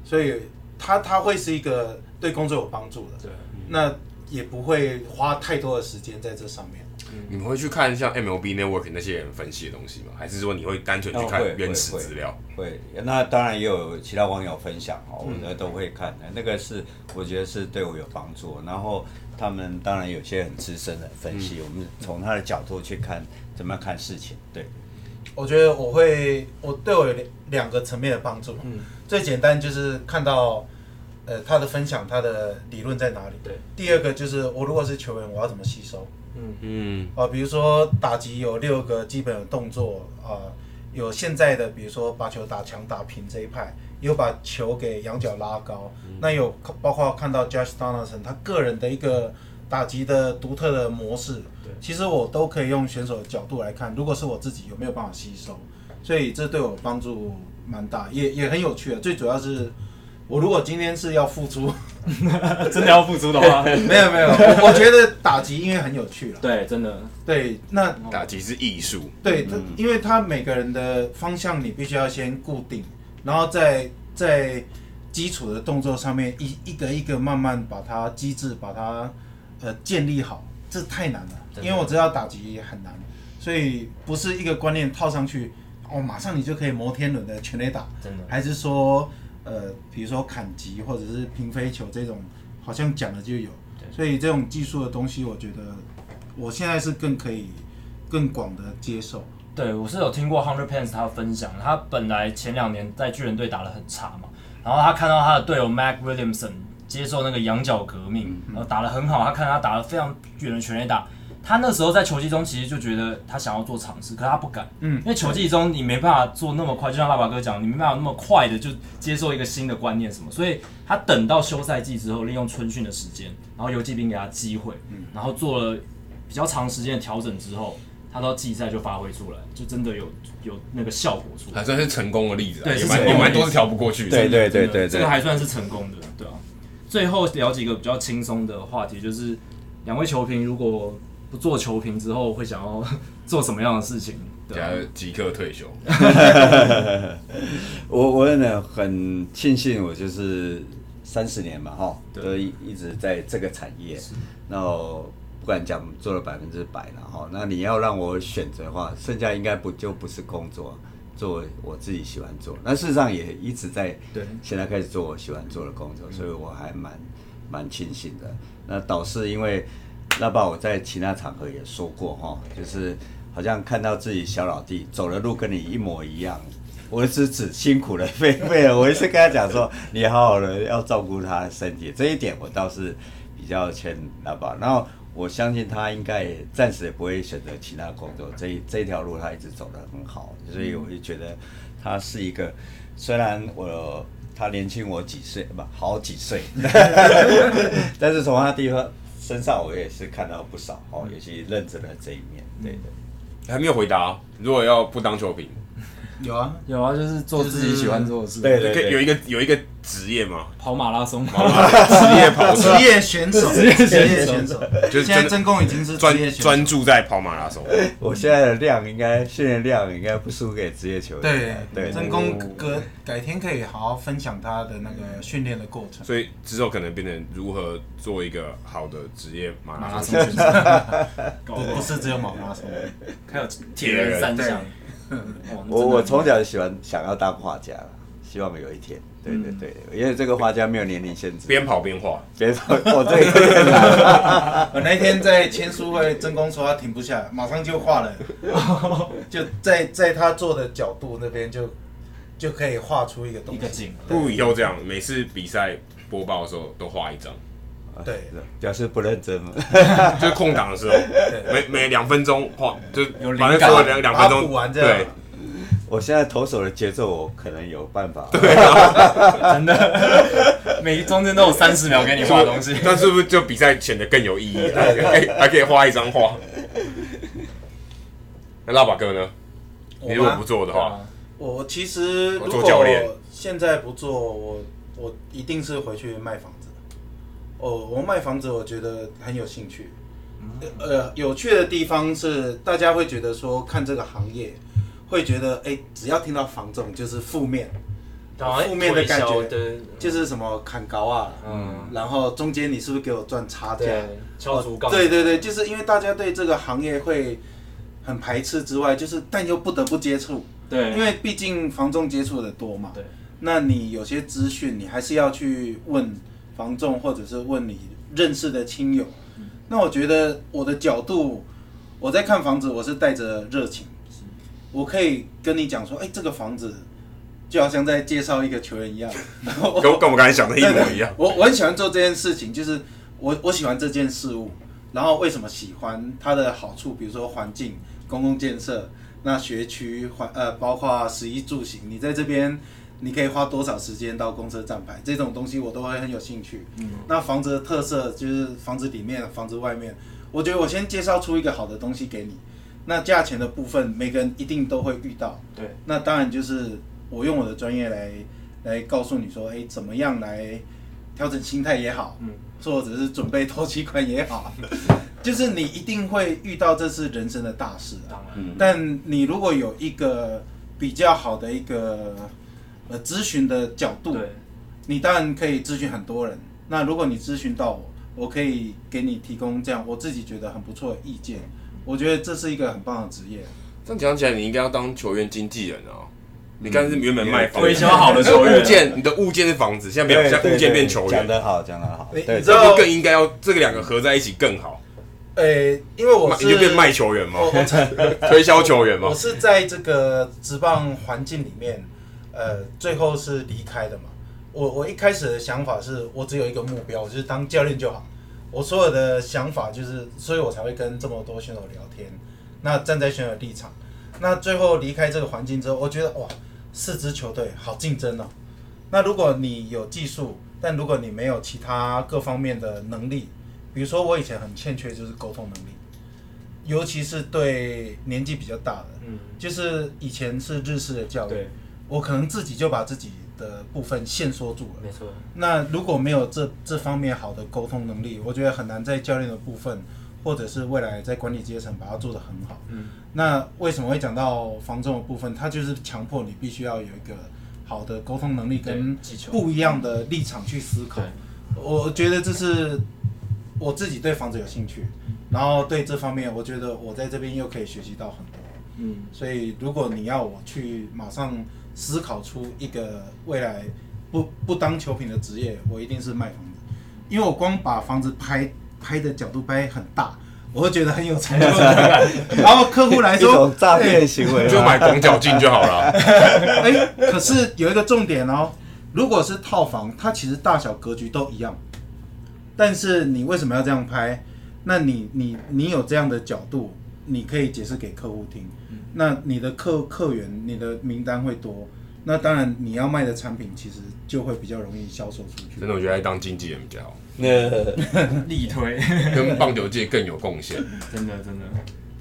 所以它它会是一个。对工作有帮助的，对，那也不会花太多的时间在这上面。嗯、你们会去看像 MLB Network 那些人分析的东西吗？还是说你会单纯去看原始资料？哦、会，会，会，那当然也有其他网友分享哦，我呢都会看的。嗯、那个是我觉得是对我有帮助。然后他们当然有些很资深的分析，嗯、我们从他的角度去看怎么样看事情。对，我觉得我会，我对我有两两个层面的帮助。嗯，最简单就是看到。呃，他的分享，他的理论在哪里？对。第二个就是，我如果是球员，我要怎么吸收？嗯嗯。啊，比如说打击有六个基本的动作啊，有现在的，比如说把球打强打平这一派，有把球给仰角拉高，嗯、那有包括看到 Josh Donaldson 他个人的一个打击的独特的模式，对，其实我都可以用选手的角度来看，如果是我自己有没有办法吸收？所以这对我帮助蛮大，也也很有趣的。最主要是。我如果今天是要付出，真的要付出的话，没有没有，我我觉得打击因为很有趣了。对，真的。对，那打击是艺术。对，他因为他每个人的方向你必须要先固定，然后再在基础的动作上面一一个一个慢慢把它机制把它呃建立好，这太难了。因为我知道打击也很难，所以不是一个观念套上去，哦，马上你就可以摩天轮的全垒打，真的，还是说？呃，比如说砍击或者是平飞球这种，好像讲了就有，所以这种技术的东西，我觉得我现在是更可以更广的接受。对，我是有听过 Hunter Pence 他分享，他本来前两年在巨人队打得很差嘛，然后他看到他的队友 Mac Williamson 接受那个羊角革命，然后打得很好，他看他打得非常远的全垒打。他那时候在球季中其实就觉得他想要做尝试，可是他不敢，嗯，因为球季中你没办法做那么快，就像爸爸哥讲，你没办法那么快的就接受一个新的观念什么，所以他等到休赛季之后，利用春训的时间，然后游击兵给他机会，嗯，然后做了比较长时间的调整之后，他到季赛就发挥出来，就真的有有那个效果出来，还算是成功的例子，啊，对，也蛮也蛮多是调不过去的，对对对对，这个还算是成功的，对啊。最后聊几个比较轻松的话题，就是两位球评如果。不做球评之后会想要 做什么样的事情？假如即刻退休。我我真的很庆幸，我就是三十年嘛，哈，都一一直在这个产业。然后不管讲做了百分之百了，哈，那你要让我选择的话，剩下应该不就不是工作，做我自己喜欢做。那事实上也一直在对，现在开始做我喜欢做的工作，所以我还蛮蛮庆幸的。那导是因为。那爸，我在其他场合也说过哈，就是好像看到自己小老弟走的路跟你一模一样，我的侄子辛苦了，费费了，我一直跟他讲说，你好好的要照顾他的身体，这一点我倒是比较劝那爸。然后我相信他应该暂时也不会选择其他工作，这这条路他一直走得很好，所以我就觉得他是一个，虽然我他年轻我几岁，不好几岁，但是从他地方。身上我也是看到不少哦，也是认真的这一面，对的。还没有回答，如果要不当球评，有啊有啊，就是做自己喜欢做的事。对对对，有一个有一个职业嘛？跑马拉松，职业跑 职业选手，职业选手。就是现在真功已经是专专注在跑马拉松。我现在的量应该训练量应该不输给职业球员。对对，真功哥改天可以好好分享他的那个训练的过程。所以之后可能变成如何做一个好的职业马拉松选手。不不是只有马拉松，还有铁人三项。我我从小就喜欢想要当画家，希望有一天。对对对，因为这个画家没有年龄限制，边跑边画，边跑。我这有点难。我那天在签书会，真公说他停不下来，马上就画了，就在在他坐的角度那边就就可以画出一个东西。一个景。不如以后这样，每次比赛播报的时候都画一张。对，表示不认真嘛。就是空档的时候，每每两分钟画，就反正说两两分钟。对。我现在投手的节奏，我可能有办法。对啊，真的，每一中间都有三十秒给你画东西。那是不是就比赛显得更有意义？还还可以画一张画。那拉巴哥呢？你如果不做的话，我其实如果现在不做，我我一定是回去卖房子。哦，我卖房子，我觉得很有兴趣。呃，有趣的地方是，大家会觉得说，看这个行业。会觉得哎，只要听到房仲就是负面，负面的感觉，就是什么砍高啊，嗯，然后中间你是不是给我赚差价？敲竹杠。对对对，就是因为大家对这个行业会很排斥之外，就是但又不得不接触，对，因为毕竟房仲接触的多嘛，对，那你有些资讯你还是要去问房仲，或者是问你认识的亲友。那我觉得我的角度，我在看房子，我是带着热情。我可以跟你讲说，哎、欸，这个房子就好像在介绍一个球员一样，跟跟我刚才想的一模一样。我我很喜欢做这件事情，就是我我喜欢这件事物，然后为什么喜欢它的好处？比如说环境、公共建设、那学区环呃，包括食衣住行，你在这边你可以花多少时间到公车站牌，这种东西我都会很有兴趣。嗯，那房子的特色就是房子里面、房子外面，我觉得我先介绍出一个好的东西给你。那价钱的部分，每个人一定都会遇到。对，那当然就是我用我的专业来来告诉你说，哎，怎么样来调整心态也好，嗯，或者是准备头期款也好，就是你一定会遇到，这是人生的大事啊。嗯，但你如果有一个比较好的一个呃咨询的角度，对，你当然可以咨询很多人。那如果你咨询到我，我可以给你提供这样我自己觉得很不错的意见。我觉得这是一个很棒的职业。这样讲起来，你应该要当球员经纪人哦。你刚是原本卖房，推销好的球员，物件，你的物件是房子，现在没有，现在物件变球员。讲得好，讲得好。你知道更应该要这个两个合在一起更好。诶，因为我是你就变卖球员吗？推销球员吗？我是在这个职棒环境里面，呃，最后是离开的嘛。我我一开始的想法是我只有一个目标，就是当教练就好。我所有的想法就是，所以我才会跟这么多选手聊天。那站在选手立场，那最后离开这个环境之后，我觉得哇，四支球队好竞争哦。那如果你有技术，但如果你没有其他各方面的能力，比如说我以前很欠缺就是沟通能力，尤其是对年纪比较大的，嗯，就是以前是日式的教育，对，我可能自己就把自己。的部分限缩住了，没错。那如果没有这这方面好的沟通能力，我觉得很难在教练的部分，或者是未来在管理阶层把它做得很好。嗯。那为什么会讲到防重的部分？它就是强迫你必须要有一个好的沟通能力跟不一样的立场去思考。我觉得这是我自己对房子有兴趣，然后对这方面，我觉得我在这边又可以学习到很多。嗯。所以如果你要我去马上。思考出一个未来不不当球评的职业，我一定是卖房子，因为我光把房子拍拍的角度拍很大，我会觉得很有成就感。然后客户来说，诈骗行为，就买广角镜就好了。哎，可是有一个重点哦，如果是套房，它其实大小格局都一样，但是你为什么要这样拍？那你你你有这样的角度，你可以解释给客户听。那你的客客源，你的名单会多，那当然你要卖的产品其实就会比较容易销售出去。真的，我觉得当经纪人比较好，力推，跟棒球界更有贡献。真的，真的。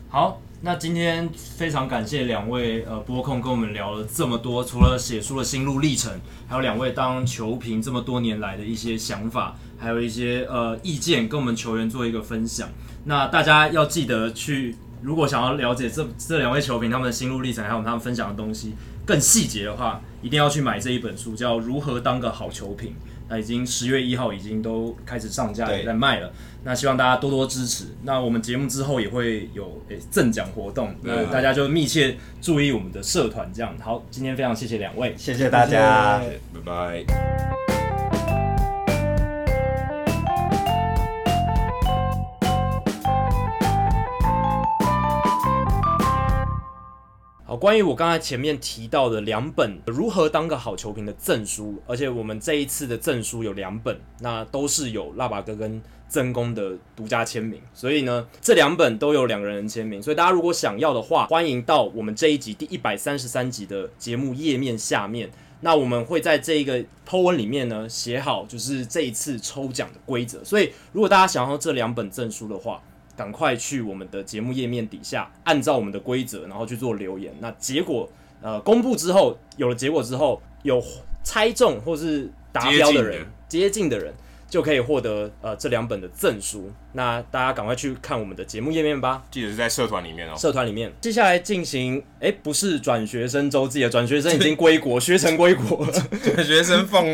好，那今天非常感谢两位呃播控跟我们聊了这么多，除了写书的心路历程，还有两位当球评这么多年来的一些想法，还有一些呃意见，跟我们球员做一个分享。那大家要记得去。如果想要了解这这两位球评他们的心路历程，还有他们分享的东西更细节的话，一定要去买这一本书，叫《如何当个好球评》。那已经十月一号已经都开始上架，也在卖了。那希望大家多多支持。那我们节目之后也会有诶赠奖活动，那大家就密切注意我们的社团。这样好，今天非常谢谢两位，谢谢大家，拜拜。好，关于我刚才前面提到的两本如何当个好球评的证书，而且我们这一次的证书有两本，那都是有腊八哥跟曾公的独家签名，所以呢，这两本都有两个人签名，所以大家如果想要的话，欢迎到我们这一集第一百三十三集的节目页面下面，那我们会在这一个 po 文里面呢写好，就是这一次抽奖的规则，所以如果大家想要这两本证书的话。赶快去我们的节目页面底下，按照我们的规则，然后去做留言。那结果呃公布之后，有了结果之后，有猜中或是达标的人，接近的人就可以获得呃这两本的证书。那大家赶快去看我们的节目页面吧，记得是在社团里面哦。社团里面，接下来进行，哎，不是转学生周记了，转学生已经归国，学成归国了，转学生放。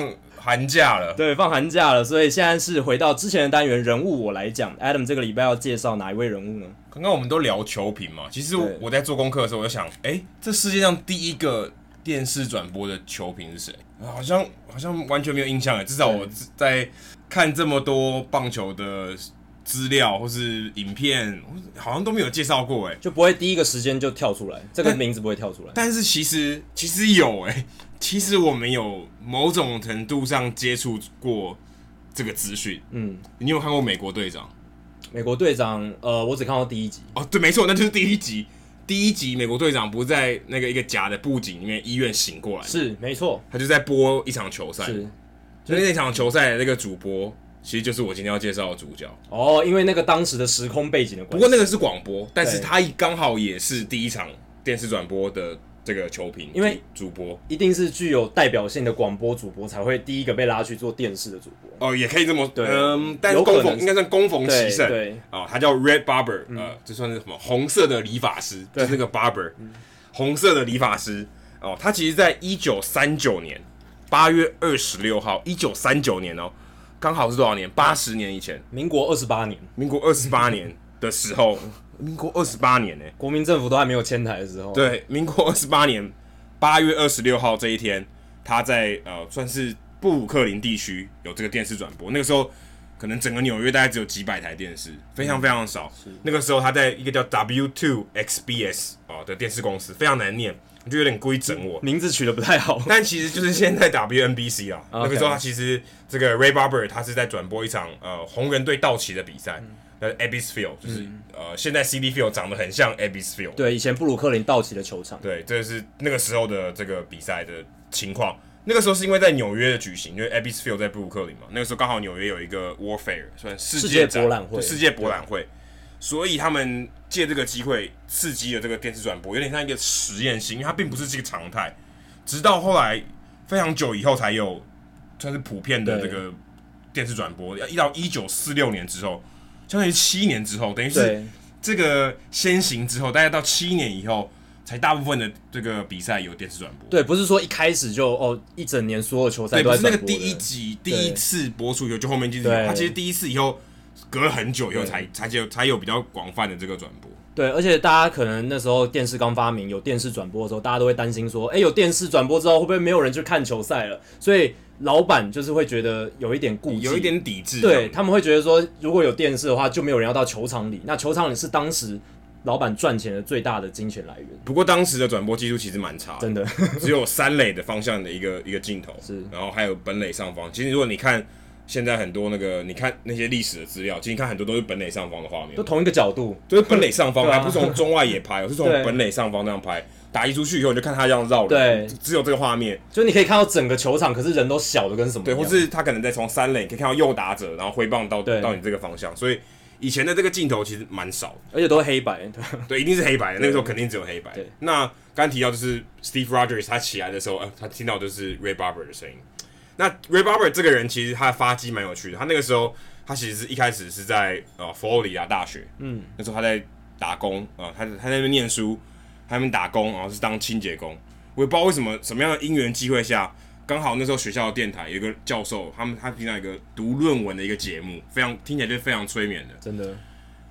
寒假了，对，放寒假了，所以现在是回到之前的单元人物，我来讲。Adam 这个礼拜要介绍哪一位人物呢？刚刚我们都聊球评嘛，其实我在做功课的时候，我就想，哎、欸，这世界上第一个电视转播的球评是谁？好像好像完全没有印象哎，至少我在看这么多棒球的资料或是影片，好像都没有介绍过哎，就不会第一个时间就跳出来，这个名字不会跳出来。但，但是其实其实有哎。其实我们有某种程度上接触过这个资讯。嗯，你有看过美国队长？美国队长，呃，我只看到第一集。哦，对，没错，那就是第一集。第一集美国队长不是在那个一个假的布景里面医院醒过来？是，没错。他就在播一场球赛。是，所以那场球赛的那个主播，其实就是我今天要介绍的主角。哦，因为那个当时的时空背景的关系。不过那个是广播，但是他刚好也是第一场电视转播的。这个球评，因为主播一定是具有代表性的广播主播才会第一个被拉去做电视的主播。哦，也可以这么对，嗯，但是攻逢应该算攻逢其胜。对，哦，他叫 Red Barber，呃，这算是什么？红色的理发师，就是那个 Barber，红色的理发师。哦，他其实在一九三九年八月二十六号，一九三九年哦，刚好是多少年？八十年以前，民国二十八年，民国二十八年的时候。民国二十八年呢、欸，国民政府都还没有迁台的时候。对，民国二十八年八月二十六号这一天，他在呃算是布鲁克林地区有这个电视转播。那个时候可能整个纽约大概只有几百台电视，非常非常少。嗯、那个时候他在一个叫 W Two XBS 啊的电视公司，非常难念，我就有点故意整我名字取得不太好。但其实就是现在 WNBC 啊，那个时候他其实这个 Ray Barber 他是在转播一场呃红人队道奇的比赛。嗯呃，Ebbets Field 就是、嗯、呃，现在 Citi Field 长得很像 Ebbets Field。对，以前布鲁克林道奇的球场。对，这是那个时候的这个比赛的情况。那个时候是因为在纽约的举行，因为 Ebbets Field 在布鲁克林嘛。那个时候刚好纽约有一个 Warfare，算世界博览会，世界博览会。所以他们借这个机会刺激了这个电视转播，有点像一个实验性，因为它并不是这个常态。直到后来非常久以后才有算是普遍的这个电视转播，要一到一九四六年之后。相当于七年之后，等于是这个先行之后，大概到七年以后，才大部分的这个比赛有电视转播。对，不是说一开始就哦一整年所有球赛都。对，不是那个第一集第一次播出以后就后面就是有，它其实第一次以后隔了很久以后才才有才有比较广泛的这个转播。对，而且大家可能那时候电视刚发明，有电视转播的时候，大家都会担心说，哎，有电视转播之后会不会没有人去看球赛了？所以。老板就是会觉得有一点顾忌，有一点抵制。对，他们会觉得说，如果有电视的话，就没有人要到球场里。那球场里是当时老板赚钱的最大的金钱来源。不过当时的转播技术其实蛮差的，真的，只有三垒的方向的一个一个镜头，是，然后还有本垒上方。其实如果你看现在很多那个，你看那些历史的资料，其实你看很多都是本垒上方的画面，都同一个角度，就是本垒上方，还不是从中外野拍，我是从本垒上方那样拍。打一出去以后，你就看他这样绕，对，只有这个画面，就你可以看到整个球场，可是人都小的跟什么？对，或是他可能在从三垒可以看到右打者，然后挥棒到到你这个方向，所以以前的这个镜头其实蛮少的，而且都是黑白，对，对，一定是黑白的，那个时候肯定只有黑白。对，那刚提到就是 Steve Rogers 他起来的时候，呃，他听到就是 Ray Barber 的声音。那 Ray Barber 这个人其实他的发迹蛮有趣的，他那个时候他其实是一开始是在呃佛罗里达大学，嗯，那时候他在打工啊，呃，他他在那边念书。他们打工，然后是当清洁工。我也不知道为什么，什么样的因缘机会下，刚好那时候学校的电台有一个教授，他们他平常一个读论文的一个节目，非常听起来就非常催眠的，真的。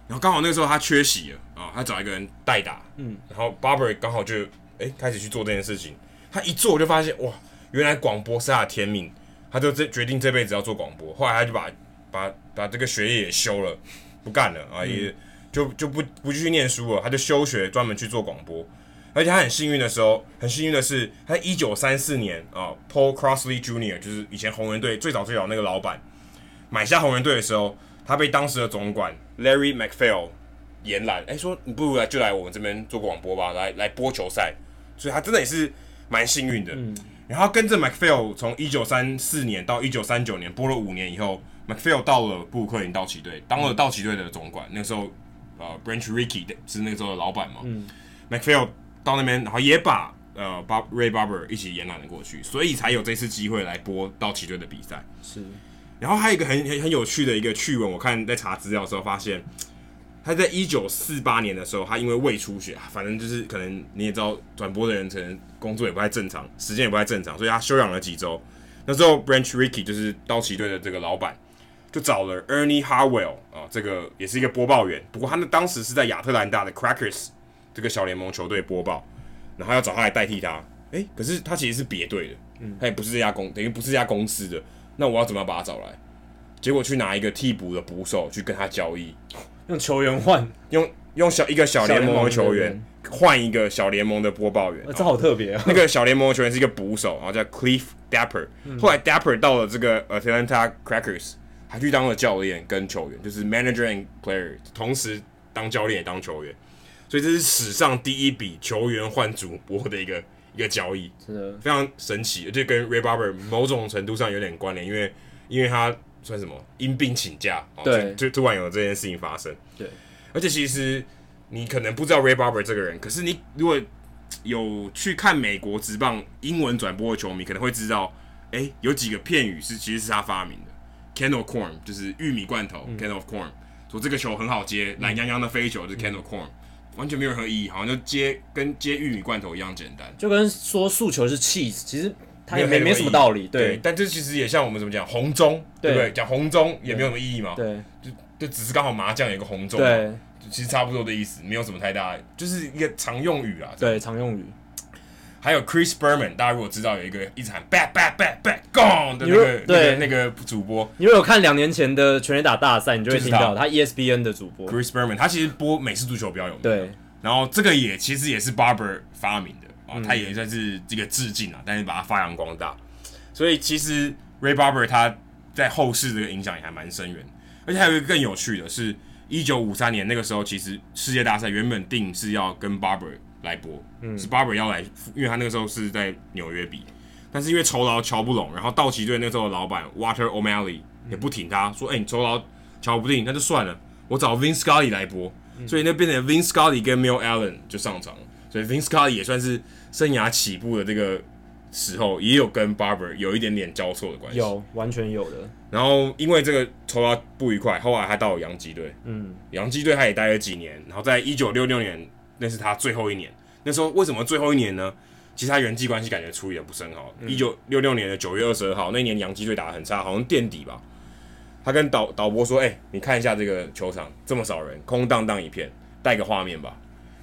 然后刚好那个时候他缺席了啊，他找一个人代打，嗯，然后 Barber 刚好就哎开始去做这件事情。他一做我就发现哇，原来广播是他的天命，他就这决定这辈子要做广播。后来他就把把把这个学业也休了，不干了啊也。嗯就就不不继续念书了，他就休学，专门去做广播。而且他很幸运的时候，很幸运的是，他一九三四年啊，Paul Crossley Jr. 就是以前红人队最早最早那个老板，买下红人队的时候，他被当时的总管 Larry MacPhail 延揽，哎，说你不如来就来我们这边做广播吧，来来播球赛。所以他真的也是蛮幸运的。嗯。然后跟着 MacPhail 从一九三四年到一九三九年播了五年以后，MacPhail 到了布鲁克林道奇队，当了道奇队的总管。那个时候。呃、uh,，Branch Rickey 是那个时候的老板嘛。嗯。MacPhail 到那边，然后也把呃，Bob Ray Barber 一起延揽了过去，所以才有这次机会来播道奇队的比赛。是。然后还有一个很很很有趣的一个趣闻，我看在查资料的时候发现，他在一九四八年的时候，他因为胃出血，反正就是可能你也知道，转播的人可能工作也不太正常，时间也不太正常，所以他休养了几周。那时候 Branch Ricky 就是道奇队的这个老板。就找了 Ernie Harwell 啊，这个也是一个播报员，不过他那当时是在亚特兰大的 Crackers 这个小联盟球队播报，然后要找他来代替他，诶，可是他其实是别队的，他也不是这家公，等于不是这家公司的，那我要怎么把他找来？结果去拿一个替补的捕手去跟他交易，用球员换，用用小一个小联盟的球员换一个小联盟的播报员，这好特别啊！那个小联盟的球员是一个捕手，然后叫 Cliff Dapper，后来 Dapper 到了这个 Atlanta Crackers。还去当了教练跟球员，就是 manager and player，同时当教练也当球员，所以这是史上第一笔球员换主播的一个一个交易，是的，非常神奇，而且跟 Ray Barber 某种程度上有点关联，因为因为他算什么？因病请假，对，就突然有这件事情发生，对，而且其实你可能不知道 Ray Barber 这个人，可是你如果有去看美国职棒英文转播的球迷可能会知道，哎、欸，有几个片语是其实是他发明的，can of corn 就是玉米罐头、嗯、，can of corn，说这个球很好接，懒洋洋的飞球就是 can of corn，、嗯、完全没有任何意义，好像就接跟接玉米罐头一样简单，就跟说速球是 cheese，其实它也没没什么道理，对，但这其实也像我们怎么讲红中，对不对？讲红中也没有什么意义嘛，对，就就只是刚好麻将有一个红中，对。其实差不多的意思，没有什么太大，就是一个常用语啊。对，常用语。还有 Chris Berman，大家如果知道有一个一直喊 “back back back back gone” 的那个对那个主播，你如果有看两年前的全垒打大赛，你就会听到他 ESPN 的主播 Chris Berman，他其实播美式足球比较有名。对，然后这个也其实也是 Barber 发明的啊，他也算是这个致敬啊，但是把它发扬光大。所以其实 Ray Barber 他在后世这个影响也还蛮深远，而且还有一个更有趣的是。一九五三年那个时候，其实世界大赛原本定是要跟 Barber 来播，嗯、是 Barber 要来，因为他那个时候是在纽约比，但是因为酬劳瞧不拢，然后道奇队那时候的老板 Walter O'Malley 也不挺他，说：“哎、欸，你酬劳瞧不定，那就算了，我找 Vin Scully 来播。嗯”所以那变成 Vin Scully 跟 Mill Allen 就上场了，所以 Vin Scully 也算是生涯起步的这个时候，也有跟 Barber 有一点点交错的关系，有，完全有的。然后因为这个酬劳不愉快，后来他到了洋基队。嗯，洋基队他也待了几年。然后在一九六六年，那是他最后一年。那时候为什么最后一年呢？其实他人际关系感觉处理的不是很好。一九六六年的九月二十二号，那一年洋基队打的很差，好像垫底吧。他跟导导播说：“哎、欸，你看一下这个球场这么少人，空荡荡一片，带个画面吧。”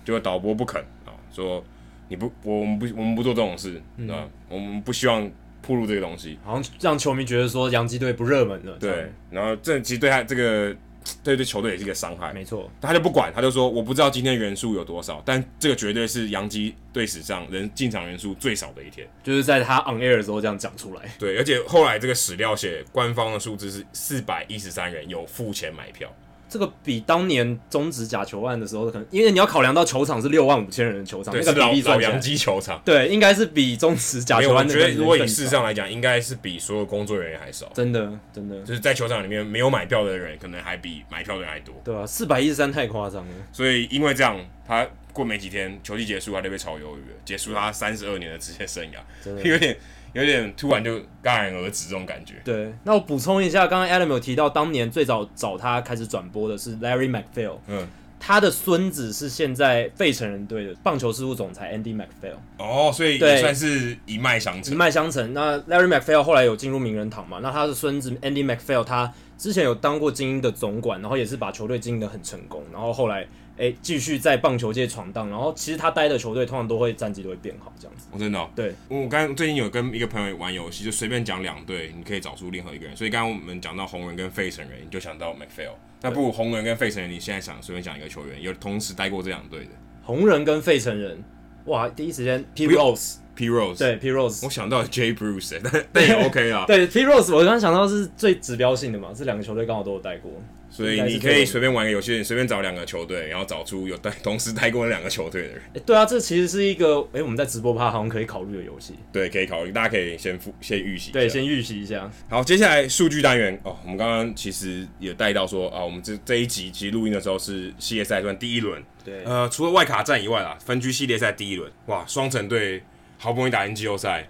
结果导播不肯啊，说：“你不，我们不，我们不做这种事，嗯、啊，我们不希望。”铺路这个东西，好像让球迷觉得说洋基队不热门了。对，然后这其实对他这个对对球队也是一个伤害。没错，他就不管，他就说我不知道今天人数有多少，但这个绝对是洋基队史上人进场人数最少的一天。就是在他 on air 的时候这样讲出来。对，而且后来这个史料写官方的数字是四百一十三人有付钱买票。这个比当年终止假球案的时候可能，因为你要考量到球场是六万五千人的球场，对那个比例算老洋基球场，对，应该是比终止假球案的。我觉得如果以事实上来讲，应该是比所有工作人员还少。真的，真的，就是在球场里面没有买票的人，可能还比买票的人还多。对啊，四百一十三太夸张了。所以因为这样，他过没几天球季结束，他就被炒鱿鱼了，结束他三十二年的职业生涯，真的 有点。有点突然就戛然而止这种感觉。对，那我补充一下，刚刚 Adam 有提到，当年最早找他开始转播的是 Larry MacPhail，嗯，他的孙子是现在费城人队的棒球事务总裁 Andy MacPhail。哦，所以也算是一脉相承。一脉相承。那 Larry MacPhail 后来有进入名人堂嘛？那他的孙子 Andy MacPhail，他之前有当过精英的总管，然后也是把球队经营的很成功，然后后来。哎，继续在棒球界闯荡，然后其实他待的球队通常都会战绩都会变好，这样子。我、哦、真的、哦，对，我刚刚最近有跟一个朋友玩游戏，就随便讲两队，你可以找出任何一个人。所以刚刚我们讲到红人跟费城人，你就想到 MacPhail。那不如红人跟费城人，你现在想随便讲一个球员，有同时待过这两队的。红人跟费城人，哇，第一时间 P Rose，P Rose，对 P Rose，我想到 Jay Bruce，但但也 OK 啊。对 P Rose，我刚刚想到是最指标性的嘛，这两个球队刚好都有待过。所以你可以随便玩个游戏，随便找两个球队，然后找出有 带同时带过那两个球队的人。哎、欸，对啊，这其实是一个哎、欸，我们在直播趴好像可以考虑的游戏。对，可以考虑，大家可以先复先预习。对，先预习一下。好，接下来数据单元哦，我们刚刚其实也带到说啊，我们这这一集其实录音的时候是系列赛算第一轮。对。呃，除了外卡战以外啊，分区系列赛第一轮，哇，双城队好不容易打进季后赛。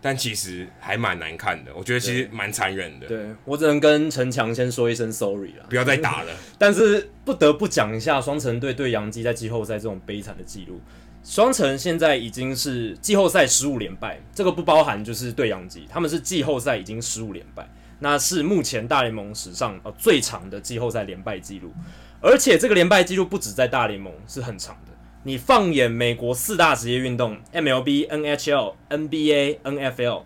但其实还蛮难看的，我觉得其实蛮残忍的。对，我只能跟陈强先说一声 sorry 了，不要再打了。但是不得不讲一下双城队对洋基在季后赛这种悲惨的记录。双城现在已经是季后赛十五连败，这个不包含就是对洋基，他们是季后赛已经十五连败，那是目前大联盟史上呃最长的季后赛连败记录，而且这个连败记录不止在大联盟是很长的。你放眼美国四大职业运动，MLB、NHL、NBA、NFL，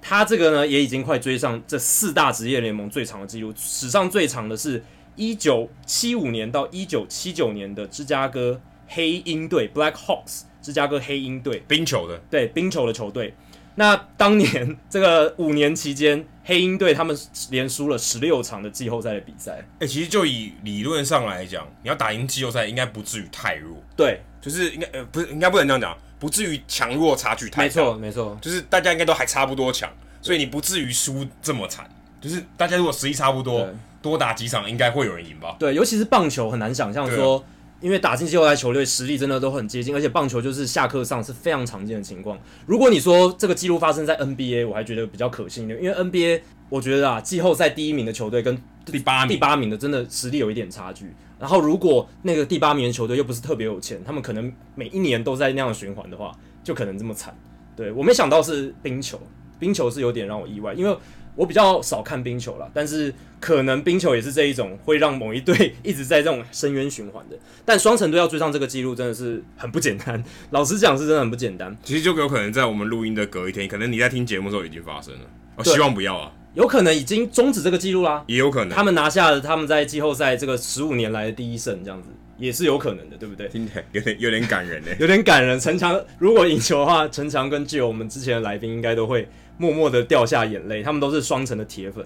它这个呢也已经快追上这四大职业联盟最长的记录。史上最长的是一九七五年到一九七九年的芝加哥黑鹰队 （Black Hawks），芝加哥黑鹰队，冰球的，对，冰球的球队。那当年这个五年期间，黑鹰队他们连输了十六场的季后赛的比赛。哎、欸，其实就以理论上来讲，你要打赢季后赛，应该不至于太弱。对，就是应该呃不是，应该不能这样讲，不至于强弱差距太大。没错，没错，就是大家应该都还差不多强，所以你不至于输这么惨。就是大家如果实力差不多，多打几场应该会有人赢吧？对，尤其是棒球很难想象说。因为打进季后赛球队实力真的都很接近，而且棒球就是下课上是非常常见的情况。如果你说这个记录发生在 NBA，我还觉得比较可信的，因为 NBA 我觉得啊，季后赛第一名的球队跟第八名第八名的真的实力有一点差距。然后如果那个第八名的球队又不是特别有钱，他们可能每一年都在那样循环的话，就可能这么惨。对，我没想到是冰球，冰球是有点让我意外，因为。我比较少看冰球了，但是可能冰球也是这一种会让某一队一直在这种深渊循环的。但双城队要追上这个记录真的是很不简单，老实讲是真的很不简单。其实就有可能在我们录音的隔一天，可能你在听节目的时候已经发生了。我、哦、希望不要啊，有可能已经终止这个记录啦，也有可能他们拿下了他们在季后赛这个十五年来的第一胜，这样子也是有可能的，对不对？听起来有点有点感人呢，有点感人。城墙如果赢球的话，城墙跟 Jill 我们之前的来宾应该都会。默默的掉下眼泪，他们都是双城的铁粉。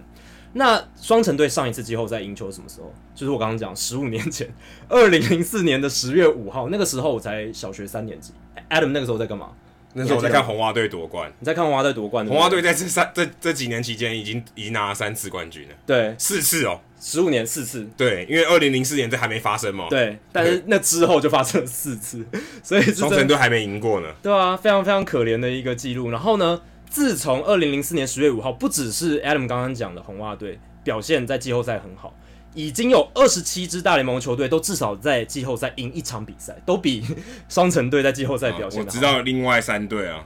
那双城队上一次季后赛赢球什么时候？就是我刚刚讲十五年前，二零零四年的十月五号，那个时候我才小学三年级。Adam 那个时候在干嘛？那时候我在看红袜队夺冠。你在看红袜队夺冠？红袜队在这三这这几年期间已经已经拿了三次冠军了。对，四次哦，十五年四次。对，因为二零零四年这还没发生嘛。对，但是那之后就发生了四次，所以双城队还没赢过呢。对啊，非常非常可怜的一个记录。然后呢？自从二零零四年十月五号，不只是 Adam 刚刚讲的红袜队表现在季后赛很好，已经有二十七支大联盟球队都至少在季后赛赢一场比赛，都比 双城队在季后赛表现好。我知道另外三队啊，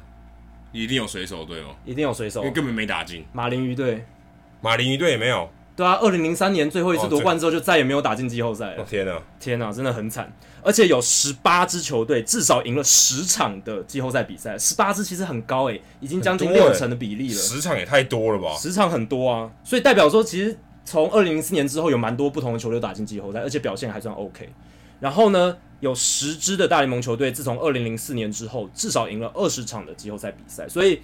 一定有水手队哦，一定有水手，因为根本没打进。马林鱼队，马林鱼队也没有。对啊，二零零三年最后一次夺冠之后，就再也没有打进季后赛了。哦，天哪，天哪，真的很惨。而且有十八支球队至少赢了十场的季后赛比赛，十八支其实很高诶，已经将近六成的比例了。十场也太多了吧？十场很多啊，所以代表说，其实从二零零四年之后，有蛮多不同的球队打进季后赛，而且表现还算 OK。然后呢，有十支的大联盟球队自从二零零四年之后，至少赢了二十场的季后赛比赛，所以。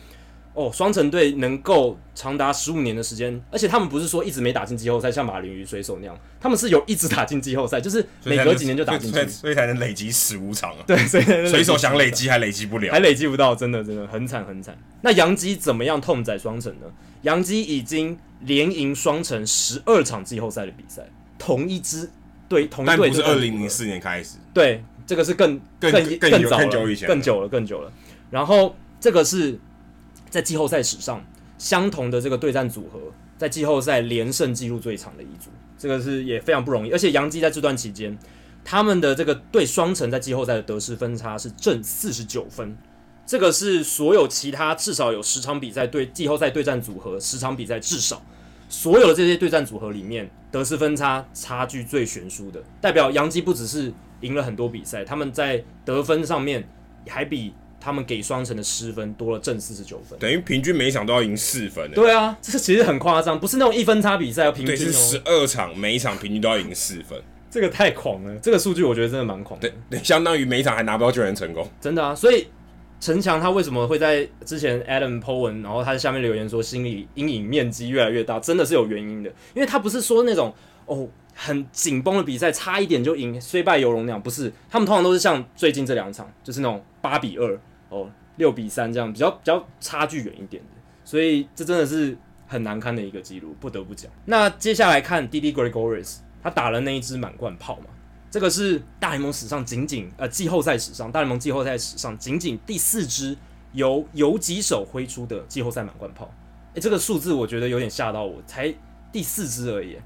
哦，双城队能够长达十五年的时间，而且他们不是说一直没打进季后赛，像马林鱼、水手那样，他们是有一直打进季后赛，就是每隔几年就打进去，所以，才能累积十五场啊。对，所以水手想累积还累积不了，还累积不到，真的真的很惨很惨。那杨基怎么样痛宰双城呢？杨基已经连赢双城十二场季后赛的比赛，同一支队同一队，是二零零四年开始，对，这个是更更更更早更久以前，更久了更久了。然后这个是。在季后赛史上，相同的这个对战组合，在季后赛连胜纪录最长的一组，这个是也非常不容易。而且杨基在这段期间，他们的这个对双城在季后赛的得失分差是正四十九分，这个是所有其他至少有十场比赛对季后赛对战组合十场比赛至少所有的这些对战组合里面得失分差差距最悬殊的，代表杨基不只是赢了很多比赛，他们在得分上面还比。他们给双城的失分多了正四十九分，等于平均每一场都要赢四分。对啊，这其实很夸张，不是那种一分差比赛，要平均、喔、对，是十二场每一场平均都要赢四分，这个太狂了。这个数据我觉得真的蛮狂的，对，对，相当于每一场还拿不到救援成功。真的啊，所以陈强他为什么会在之前 Adam Po 文，然后他在下面留言说心理阴影面积越来越大，真的是有原因的，因为他不是说那种哦。很紧绷的比赛，差一点就赢，虽败犹荣那样，不是。他们通常都是像最近这两场，就是那种八比二哦，六比三这样，比较比较差距远一点的。所以这真的是很难堪的一个记录，不得不讲。那接下来看 Didi Gregorius，他打了那一支满贯炮嘛，这个是大联盟史上仅仅呃季后赛史上大联盟季后赛史上仅仅第四支由游击手挥出的季后赛满贯炮。诶，这个数字我觉得有点吓到我，才第四支而已。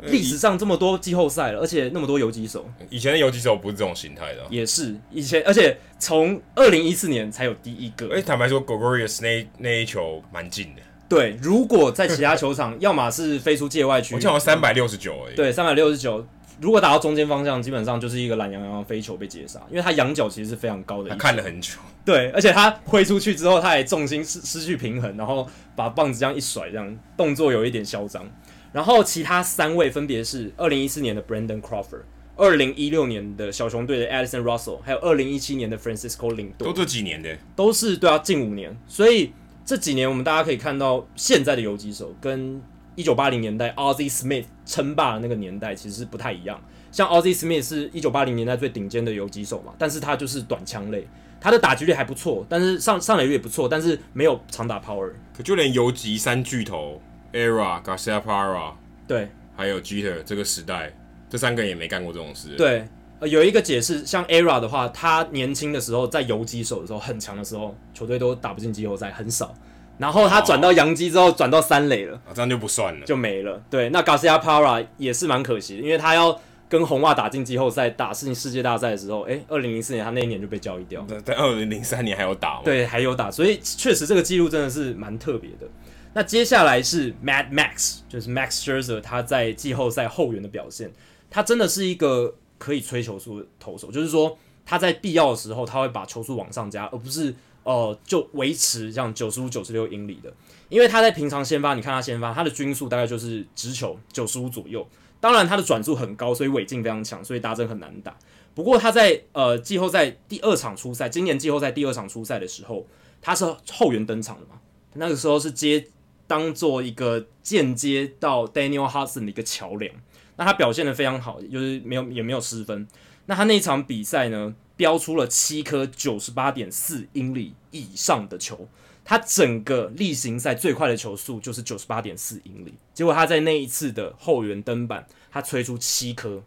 历史上这么多季后赛了，而且那么多游击手，以前的游击手不是这种形态的，也是以前，而且从二零一四年才有第一个。哎，坦白说，Gregorius 那那一球蛮近的。对，如果在其他球场，要么是飞出界外区，我记得三百六十九而已。对，三百六十九，如果打到中间方向，基本上就是一个懒洋洋的飞球被截杀，因为他仰角其实是非常高的。他看了很久。对，而且他挥出去之后，他也重心失失去平衡，然后把棒子这样一甩，这样动作有一点嚣张。然后其他三位分别是二零一四年的 Brandon Crawford，二零一六年的小熊队的 Addison Russell，还有二零一七年的 Francisco Lindor。都这几年的，都是对啊，近五年。所以这几年我们大家可以看到，现在的游击手跟一九八零年代 Ozzie Smith 称霸的那个年代其实是不太一样。像 Ozzie Smith 是一九八零年代最顶尖的游击手嘛，但是他就是短枪类，他的打击率还不错，但是上上垒率也不错，但是没有长打 power。可就连游击三巨头。Era Garciaparra 对，还有 Jeter 这个时代，这三个人也没干过这种事。对，呃，有一个解释，像 ERA 的话，他年轻的时候在游击手的时候很强的时候，球队都打不进季后赛，很少。然后他转到洋基之后，转到三垒了，哦，这样就不算了，就没了。对，那 Garcia Parra 也是蛮可惜的，因为他要跟红袜打进季后赛，打世世界大赛的时候，诶，二零零四年他那一年就被交易掉。在二零零三年还有打吗？对，还有打，所以确实这个记录真的是蛮特别的。那接下来是 Mad Max，就是 Max Scherzer，他在季后赛后援的表现，他真的是一个可以吹球速的投手，就是说他在必要的时候他会把球速往上加，而不是。呃，就维持这样九十五、九十六英里的，因为他在平常先发，你看他先发，他的均速大概就是直球九十五左右。当然，他的转速很高，所以尾劲非常强，所以打者很难打。不过他在呃季后赛第二场出赛，今年季后赛第二场出赛的时候，他是后援登场的嘛？那个时候是接当做一个间接到 Daniel Hudson 的一个桥梁。那他表现得非常好，就是没有也没有失分。那他那一场比赛呢？飙出了七颗九十八点四英里以上的球，他整个例行赛最快的球速就是九十八点四英里。结果他在那一次的后援登板，他吹出七颗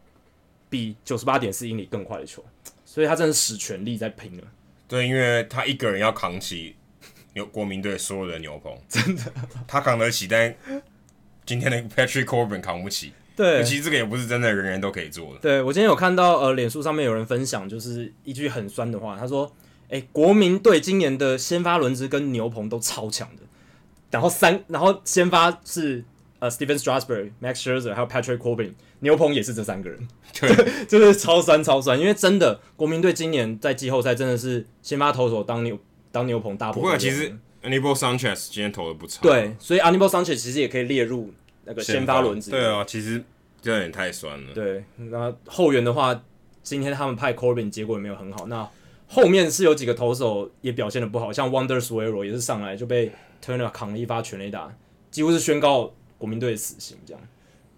比九十八点四英里更快的球，所以他真的使全力在拼了。对，因为他一个人要扛起牛国民队所有的牛棚，真的，他扛得起，但今天的 Patrick Corbin 扛不起。对，其实这个也不是真的人人都可以做的。对，我今天有看到呃，脸书上面有人分享，就是一句很酸的话，他说：“哎，国民队今年的先发轮值跟牛棚都超强的，然后三，然后先发是呃，Stephen Strasburg、Max Scherzer 还有 Patrick Corbin，牛棚也是这三个人，对，就是超酸超酸。因为真的国民队今年在季后赛真的是先发投手当牛当牛棚大。不过其实 Anibal Sanchez 今天投的不差，对，所以 Anibal Sanchez 其实也可以列入。那个先发轮子，对啊，其实这有点太酸了。对，那后援的话，今天他们派 Corbin，结果也没有很好。那后面是有几个投手也表现的不好，像 Wander s w e r o 也是上来就被 Turner 扛了一发全垒打，几乎是宣告国民队死刑这样。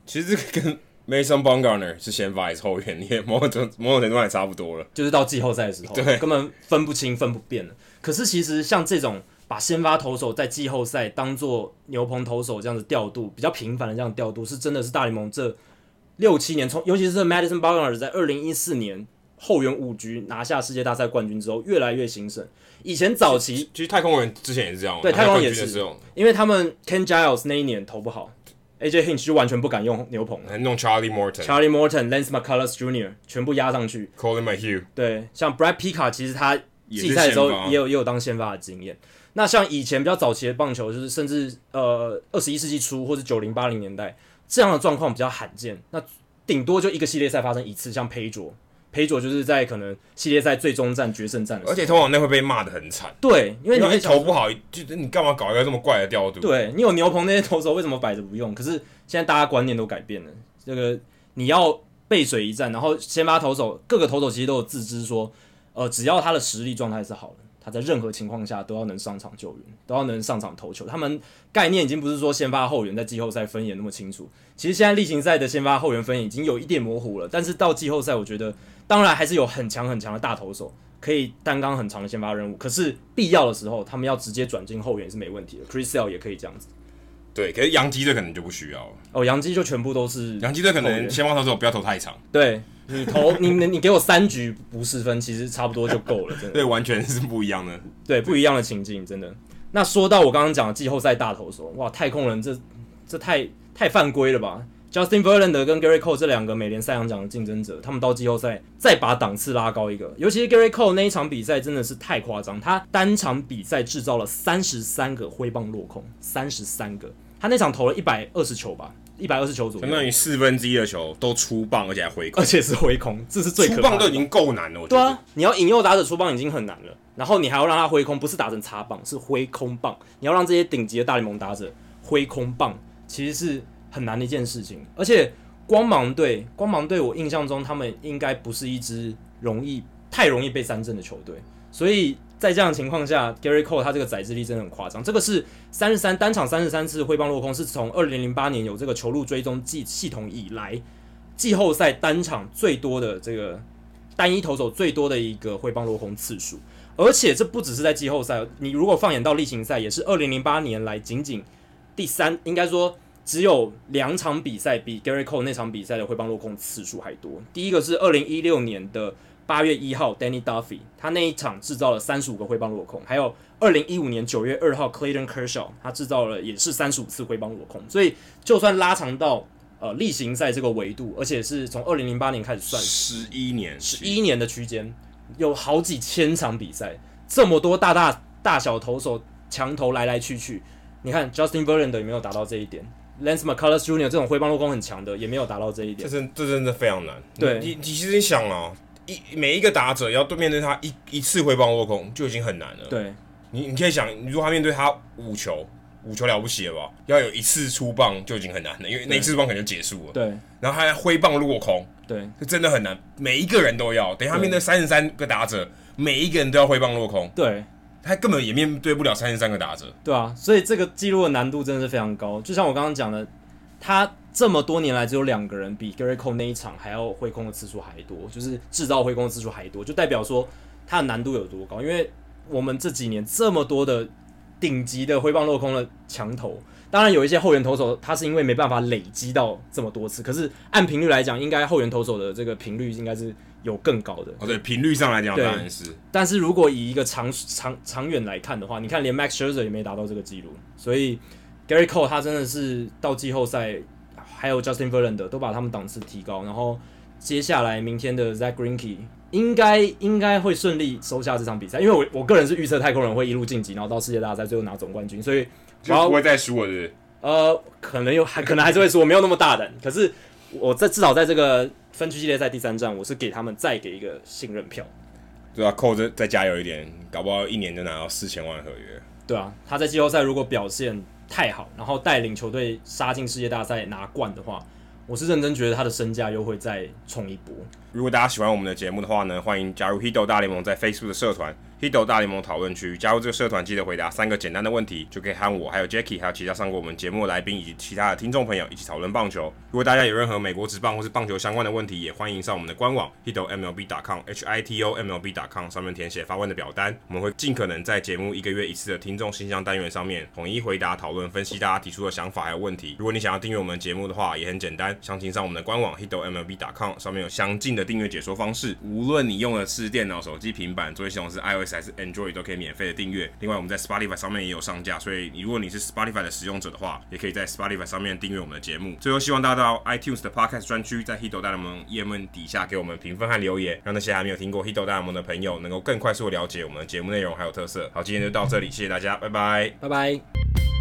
其实这个跟 Mason Bumgarner 是先发还是后援，也某种某种程度还差不多了。就是到季后赛的时候，对，根本分不清、分不辨了。可是其实像这种。把先发投手在季后赛当做牛棚投手这样子调度，比较频繁的这样调度，是真的是大联盟这六七年，从尤其是 Madison Bumgarner 在二零一四年后援五局拿下世界大赛冠军之后，越来越兴盛。以前早期其实太空人之前也是这样，对太空人也是，因为他们 Ken Giles 那一年投不好，AJ Hinch 就完全不敢用牛棚，弄 Charlie Morton、Charlie Morton、Lance McCullers Jr. 全部压上去，Colin McHugh，对，像 Brad Picard 其实他季赛的时候也有也有当先发的经验。那像以前比较早期的棒球，就是甚至呃二十一世纪初或者九零八零年代这样的状况比较罕见。那顶多就一个系列赛发生一次，像裴卓，裴佐就是在可能系列赛最终战决胜战的时候，而且通常那会被骂的很惨。对，因为你投不好，就你干嘛搞一个这么怪的调度？对，你有牛棚那些投手为什么摆着不用？可是现在大家观念都改变了，这个你要背水一战，然后先发投手各个投手其实都有自知说，呃，只要他的实力状态是好的。他在任何情况下都要能上场救援，都要能上场投球。他们概念已经不是说先发后援在季后赛分野那么清楚。其实现在例行赛的先发后援分野已经有一点模糊了。但是到季后赛，我觉得当然还是有很强很强的大投手可以担纲很长的先发任务。可是必要的时候，他们要直接转进后援是没问题的。Chris Sale 也可以这样子。对，可是洋基队可能就不需要了。哦，洋基就全部都是洋基队可能先发投手不要投太长。对。你投你你给我三局不失分，其实差不多就够了，真的。对，完全是不一样的，对，不一样的情境，真的。那说到我刚刚讲的季后赛大投手，哇，太空人这这太太犯规了吧？Justin Verlander 跟 Gerrit Cole 这两个美联赛扬奖的竞争者，他们到季后赛再把档次拉高一个。尤其是 Gerrit Cole 那一场比赛真的是太夸张，他单场比赛制造了三十三个挥棒落空，三十三个，他那场投了一百二十球吧。一百二十球左右，相当于四分之一的球都出棒，而且还挥空，而且是挥空，这是最可怕的。出棒都已经够难了，我觉得。对啊，你要引诱打者出棒已经很难了，然后你还要让他挥空，不是打成插棒，是挥空棒。你要让这些顶级的大联盟打者挥空棒，其实是很难的一件事情。而且光芒队，光芒队，我印象中他们应该不是一支容易太容易被三振的球队，所以。在这样的情况下，Gary Cole 他这个宰制力真的很夸张。这个是三十三单场三十三次挥棒落空，是从二零零八年有这个球路追踪系系统以来，季后赛单场最多的这个单一投手最多的一个挥棒落空次数。而且这不只是在季后赛，你如果放眼到例行赛，也是二零零八年来仅仅第三，应该说只有两场比赛比 Gary Cole 那场比赛的挥棒落空次数还多。第一个是二零一六年的八月一号，Danny Duffy，他那一场制造了三十五个挥棒落空，还有二零一五年九月二号，Clayton Kershaw，他制造了也是三十五次挥棒落空。所以就算拉长到呃例行赛这个维度，而且是从二零零八年开始算，十一年，十一年的区间，有好几千场比赛，这么多大大大小投手强投来来去去，你看 Justin Verlander 也没有达到这一点？Lance McCullers Jr. 这种挥棒落空很强的，也没有达到这一点。这真这真的非常难。对，你你其实你想啊，一每一个打者要对面对他一一次挥棒落空就已经很难了。对，你你可以想，如果他面对他五球，五球了不起了吧？要有一次出棒就已经很难了，因为那一次出棒可能就结束了。对，然后他挥棒落空，对，这真的很难。每一个人都要，等下面对三十三个打者，每一个人都要挥棒落空。对。他根本也面对不了三十三个打者，对啊，所以这个记录的难度真的是非常高。就像我刚刚讲的，他这么多年来只有两个人比 Gary Cole 那一场还要挥空的次数还多，就是制造挥空的次数还多，就代表说他的难度有多高。因为我们这几年这么多的顶级的挥棒落空的墙头，当然有一些后援投手，他是因为没办法累积到这么多次，可是按频率来讲，应该后援投手的这个频率应该是。有更高的哦，对，频率上来讲当然是。但是如果以一个长长长远来看的话，你看连 Max Scherzer 也没达到这个记录，所以 Gary Cole 他真的是到季后赛，还有 Justin Verlander 都把他们档次提高，然后接下来明天的 Zack Greinke 应该应该会顺利收下这场比赛，因为我我个人是预测太空人会一路晋级，然后到世界大赛最后拿总冠军，所以就不会再输了是？呃，可能有还可能还是会输，我没有那么大胆，可是我在至少在这个。分区系列赛第三站，我是给他们再给一个信任票。对啊，扣着再加油一点，搞不好一年就拿到四千万合约。对啊，他在季后赛如果表现太好，然后带领球队杀进世界大赛拿冠的话，我是认真觉得他的身价又会再冲一波。如果大家喜欢我们的节目的话呢，欢迎加入 Hito 大联盟在 Facebook 的社团 Hito 大联盟讨论区。加入这个社团，记得回答三个简单的问题，就可以和我、还有 Jackie、还有其他上过我们节目的来宾以及其他的听众朋友一起讨论棒球。如果大家有任何美国职棒或是棒球相关的问题，也欢迎上我们的官网 Hito MLB.com H I T O M L B.com 上面填写发问的表单，我们会尽可能在节目一个月一次的听众信箱单元上面统一回答、讨论、分析大家提出的想法还有问题。如果你想要订阅我们节目的话，也很简单，详情上我们的官网 Hito MLB.com 上面有详尽的订阅解说方式。无论你用的是电脑、手机、平板，作业系统是 iOS 还是 Android，都可以免费的订阅。另外，我们在 Spotify 上面也有上架，所以如果你是 Spotify 的使用者的话，也可以在 Spotify 上面订阅我们的节目。最后，希望大家到 iTunes 的 Podcast 专区，在 Hito 大联盟页面底下给我们评分和留言，让那些还没有听过 Hito 大联盟的朋友能够更快速的了解我们的节目内容还有特色。好，今天就到这里，谢谢大家，拜拜，拜拜。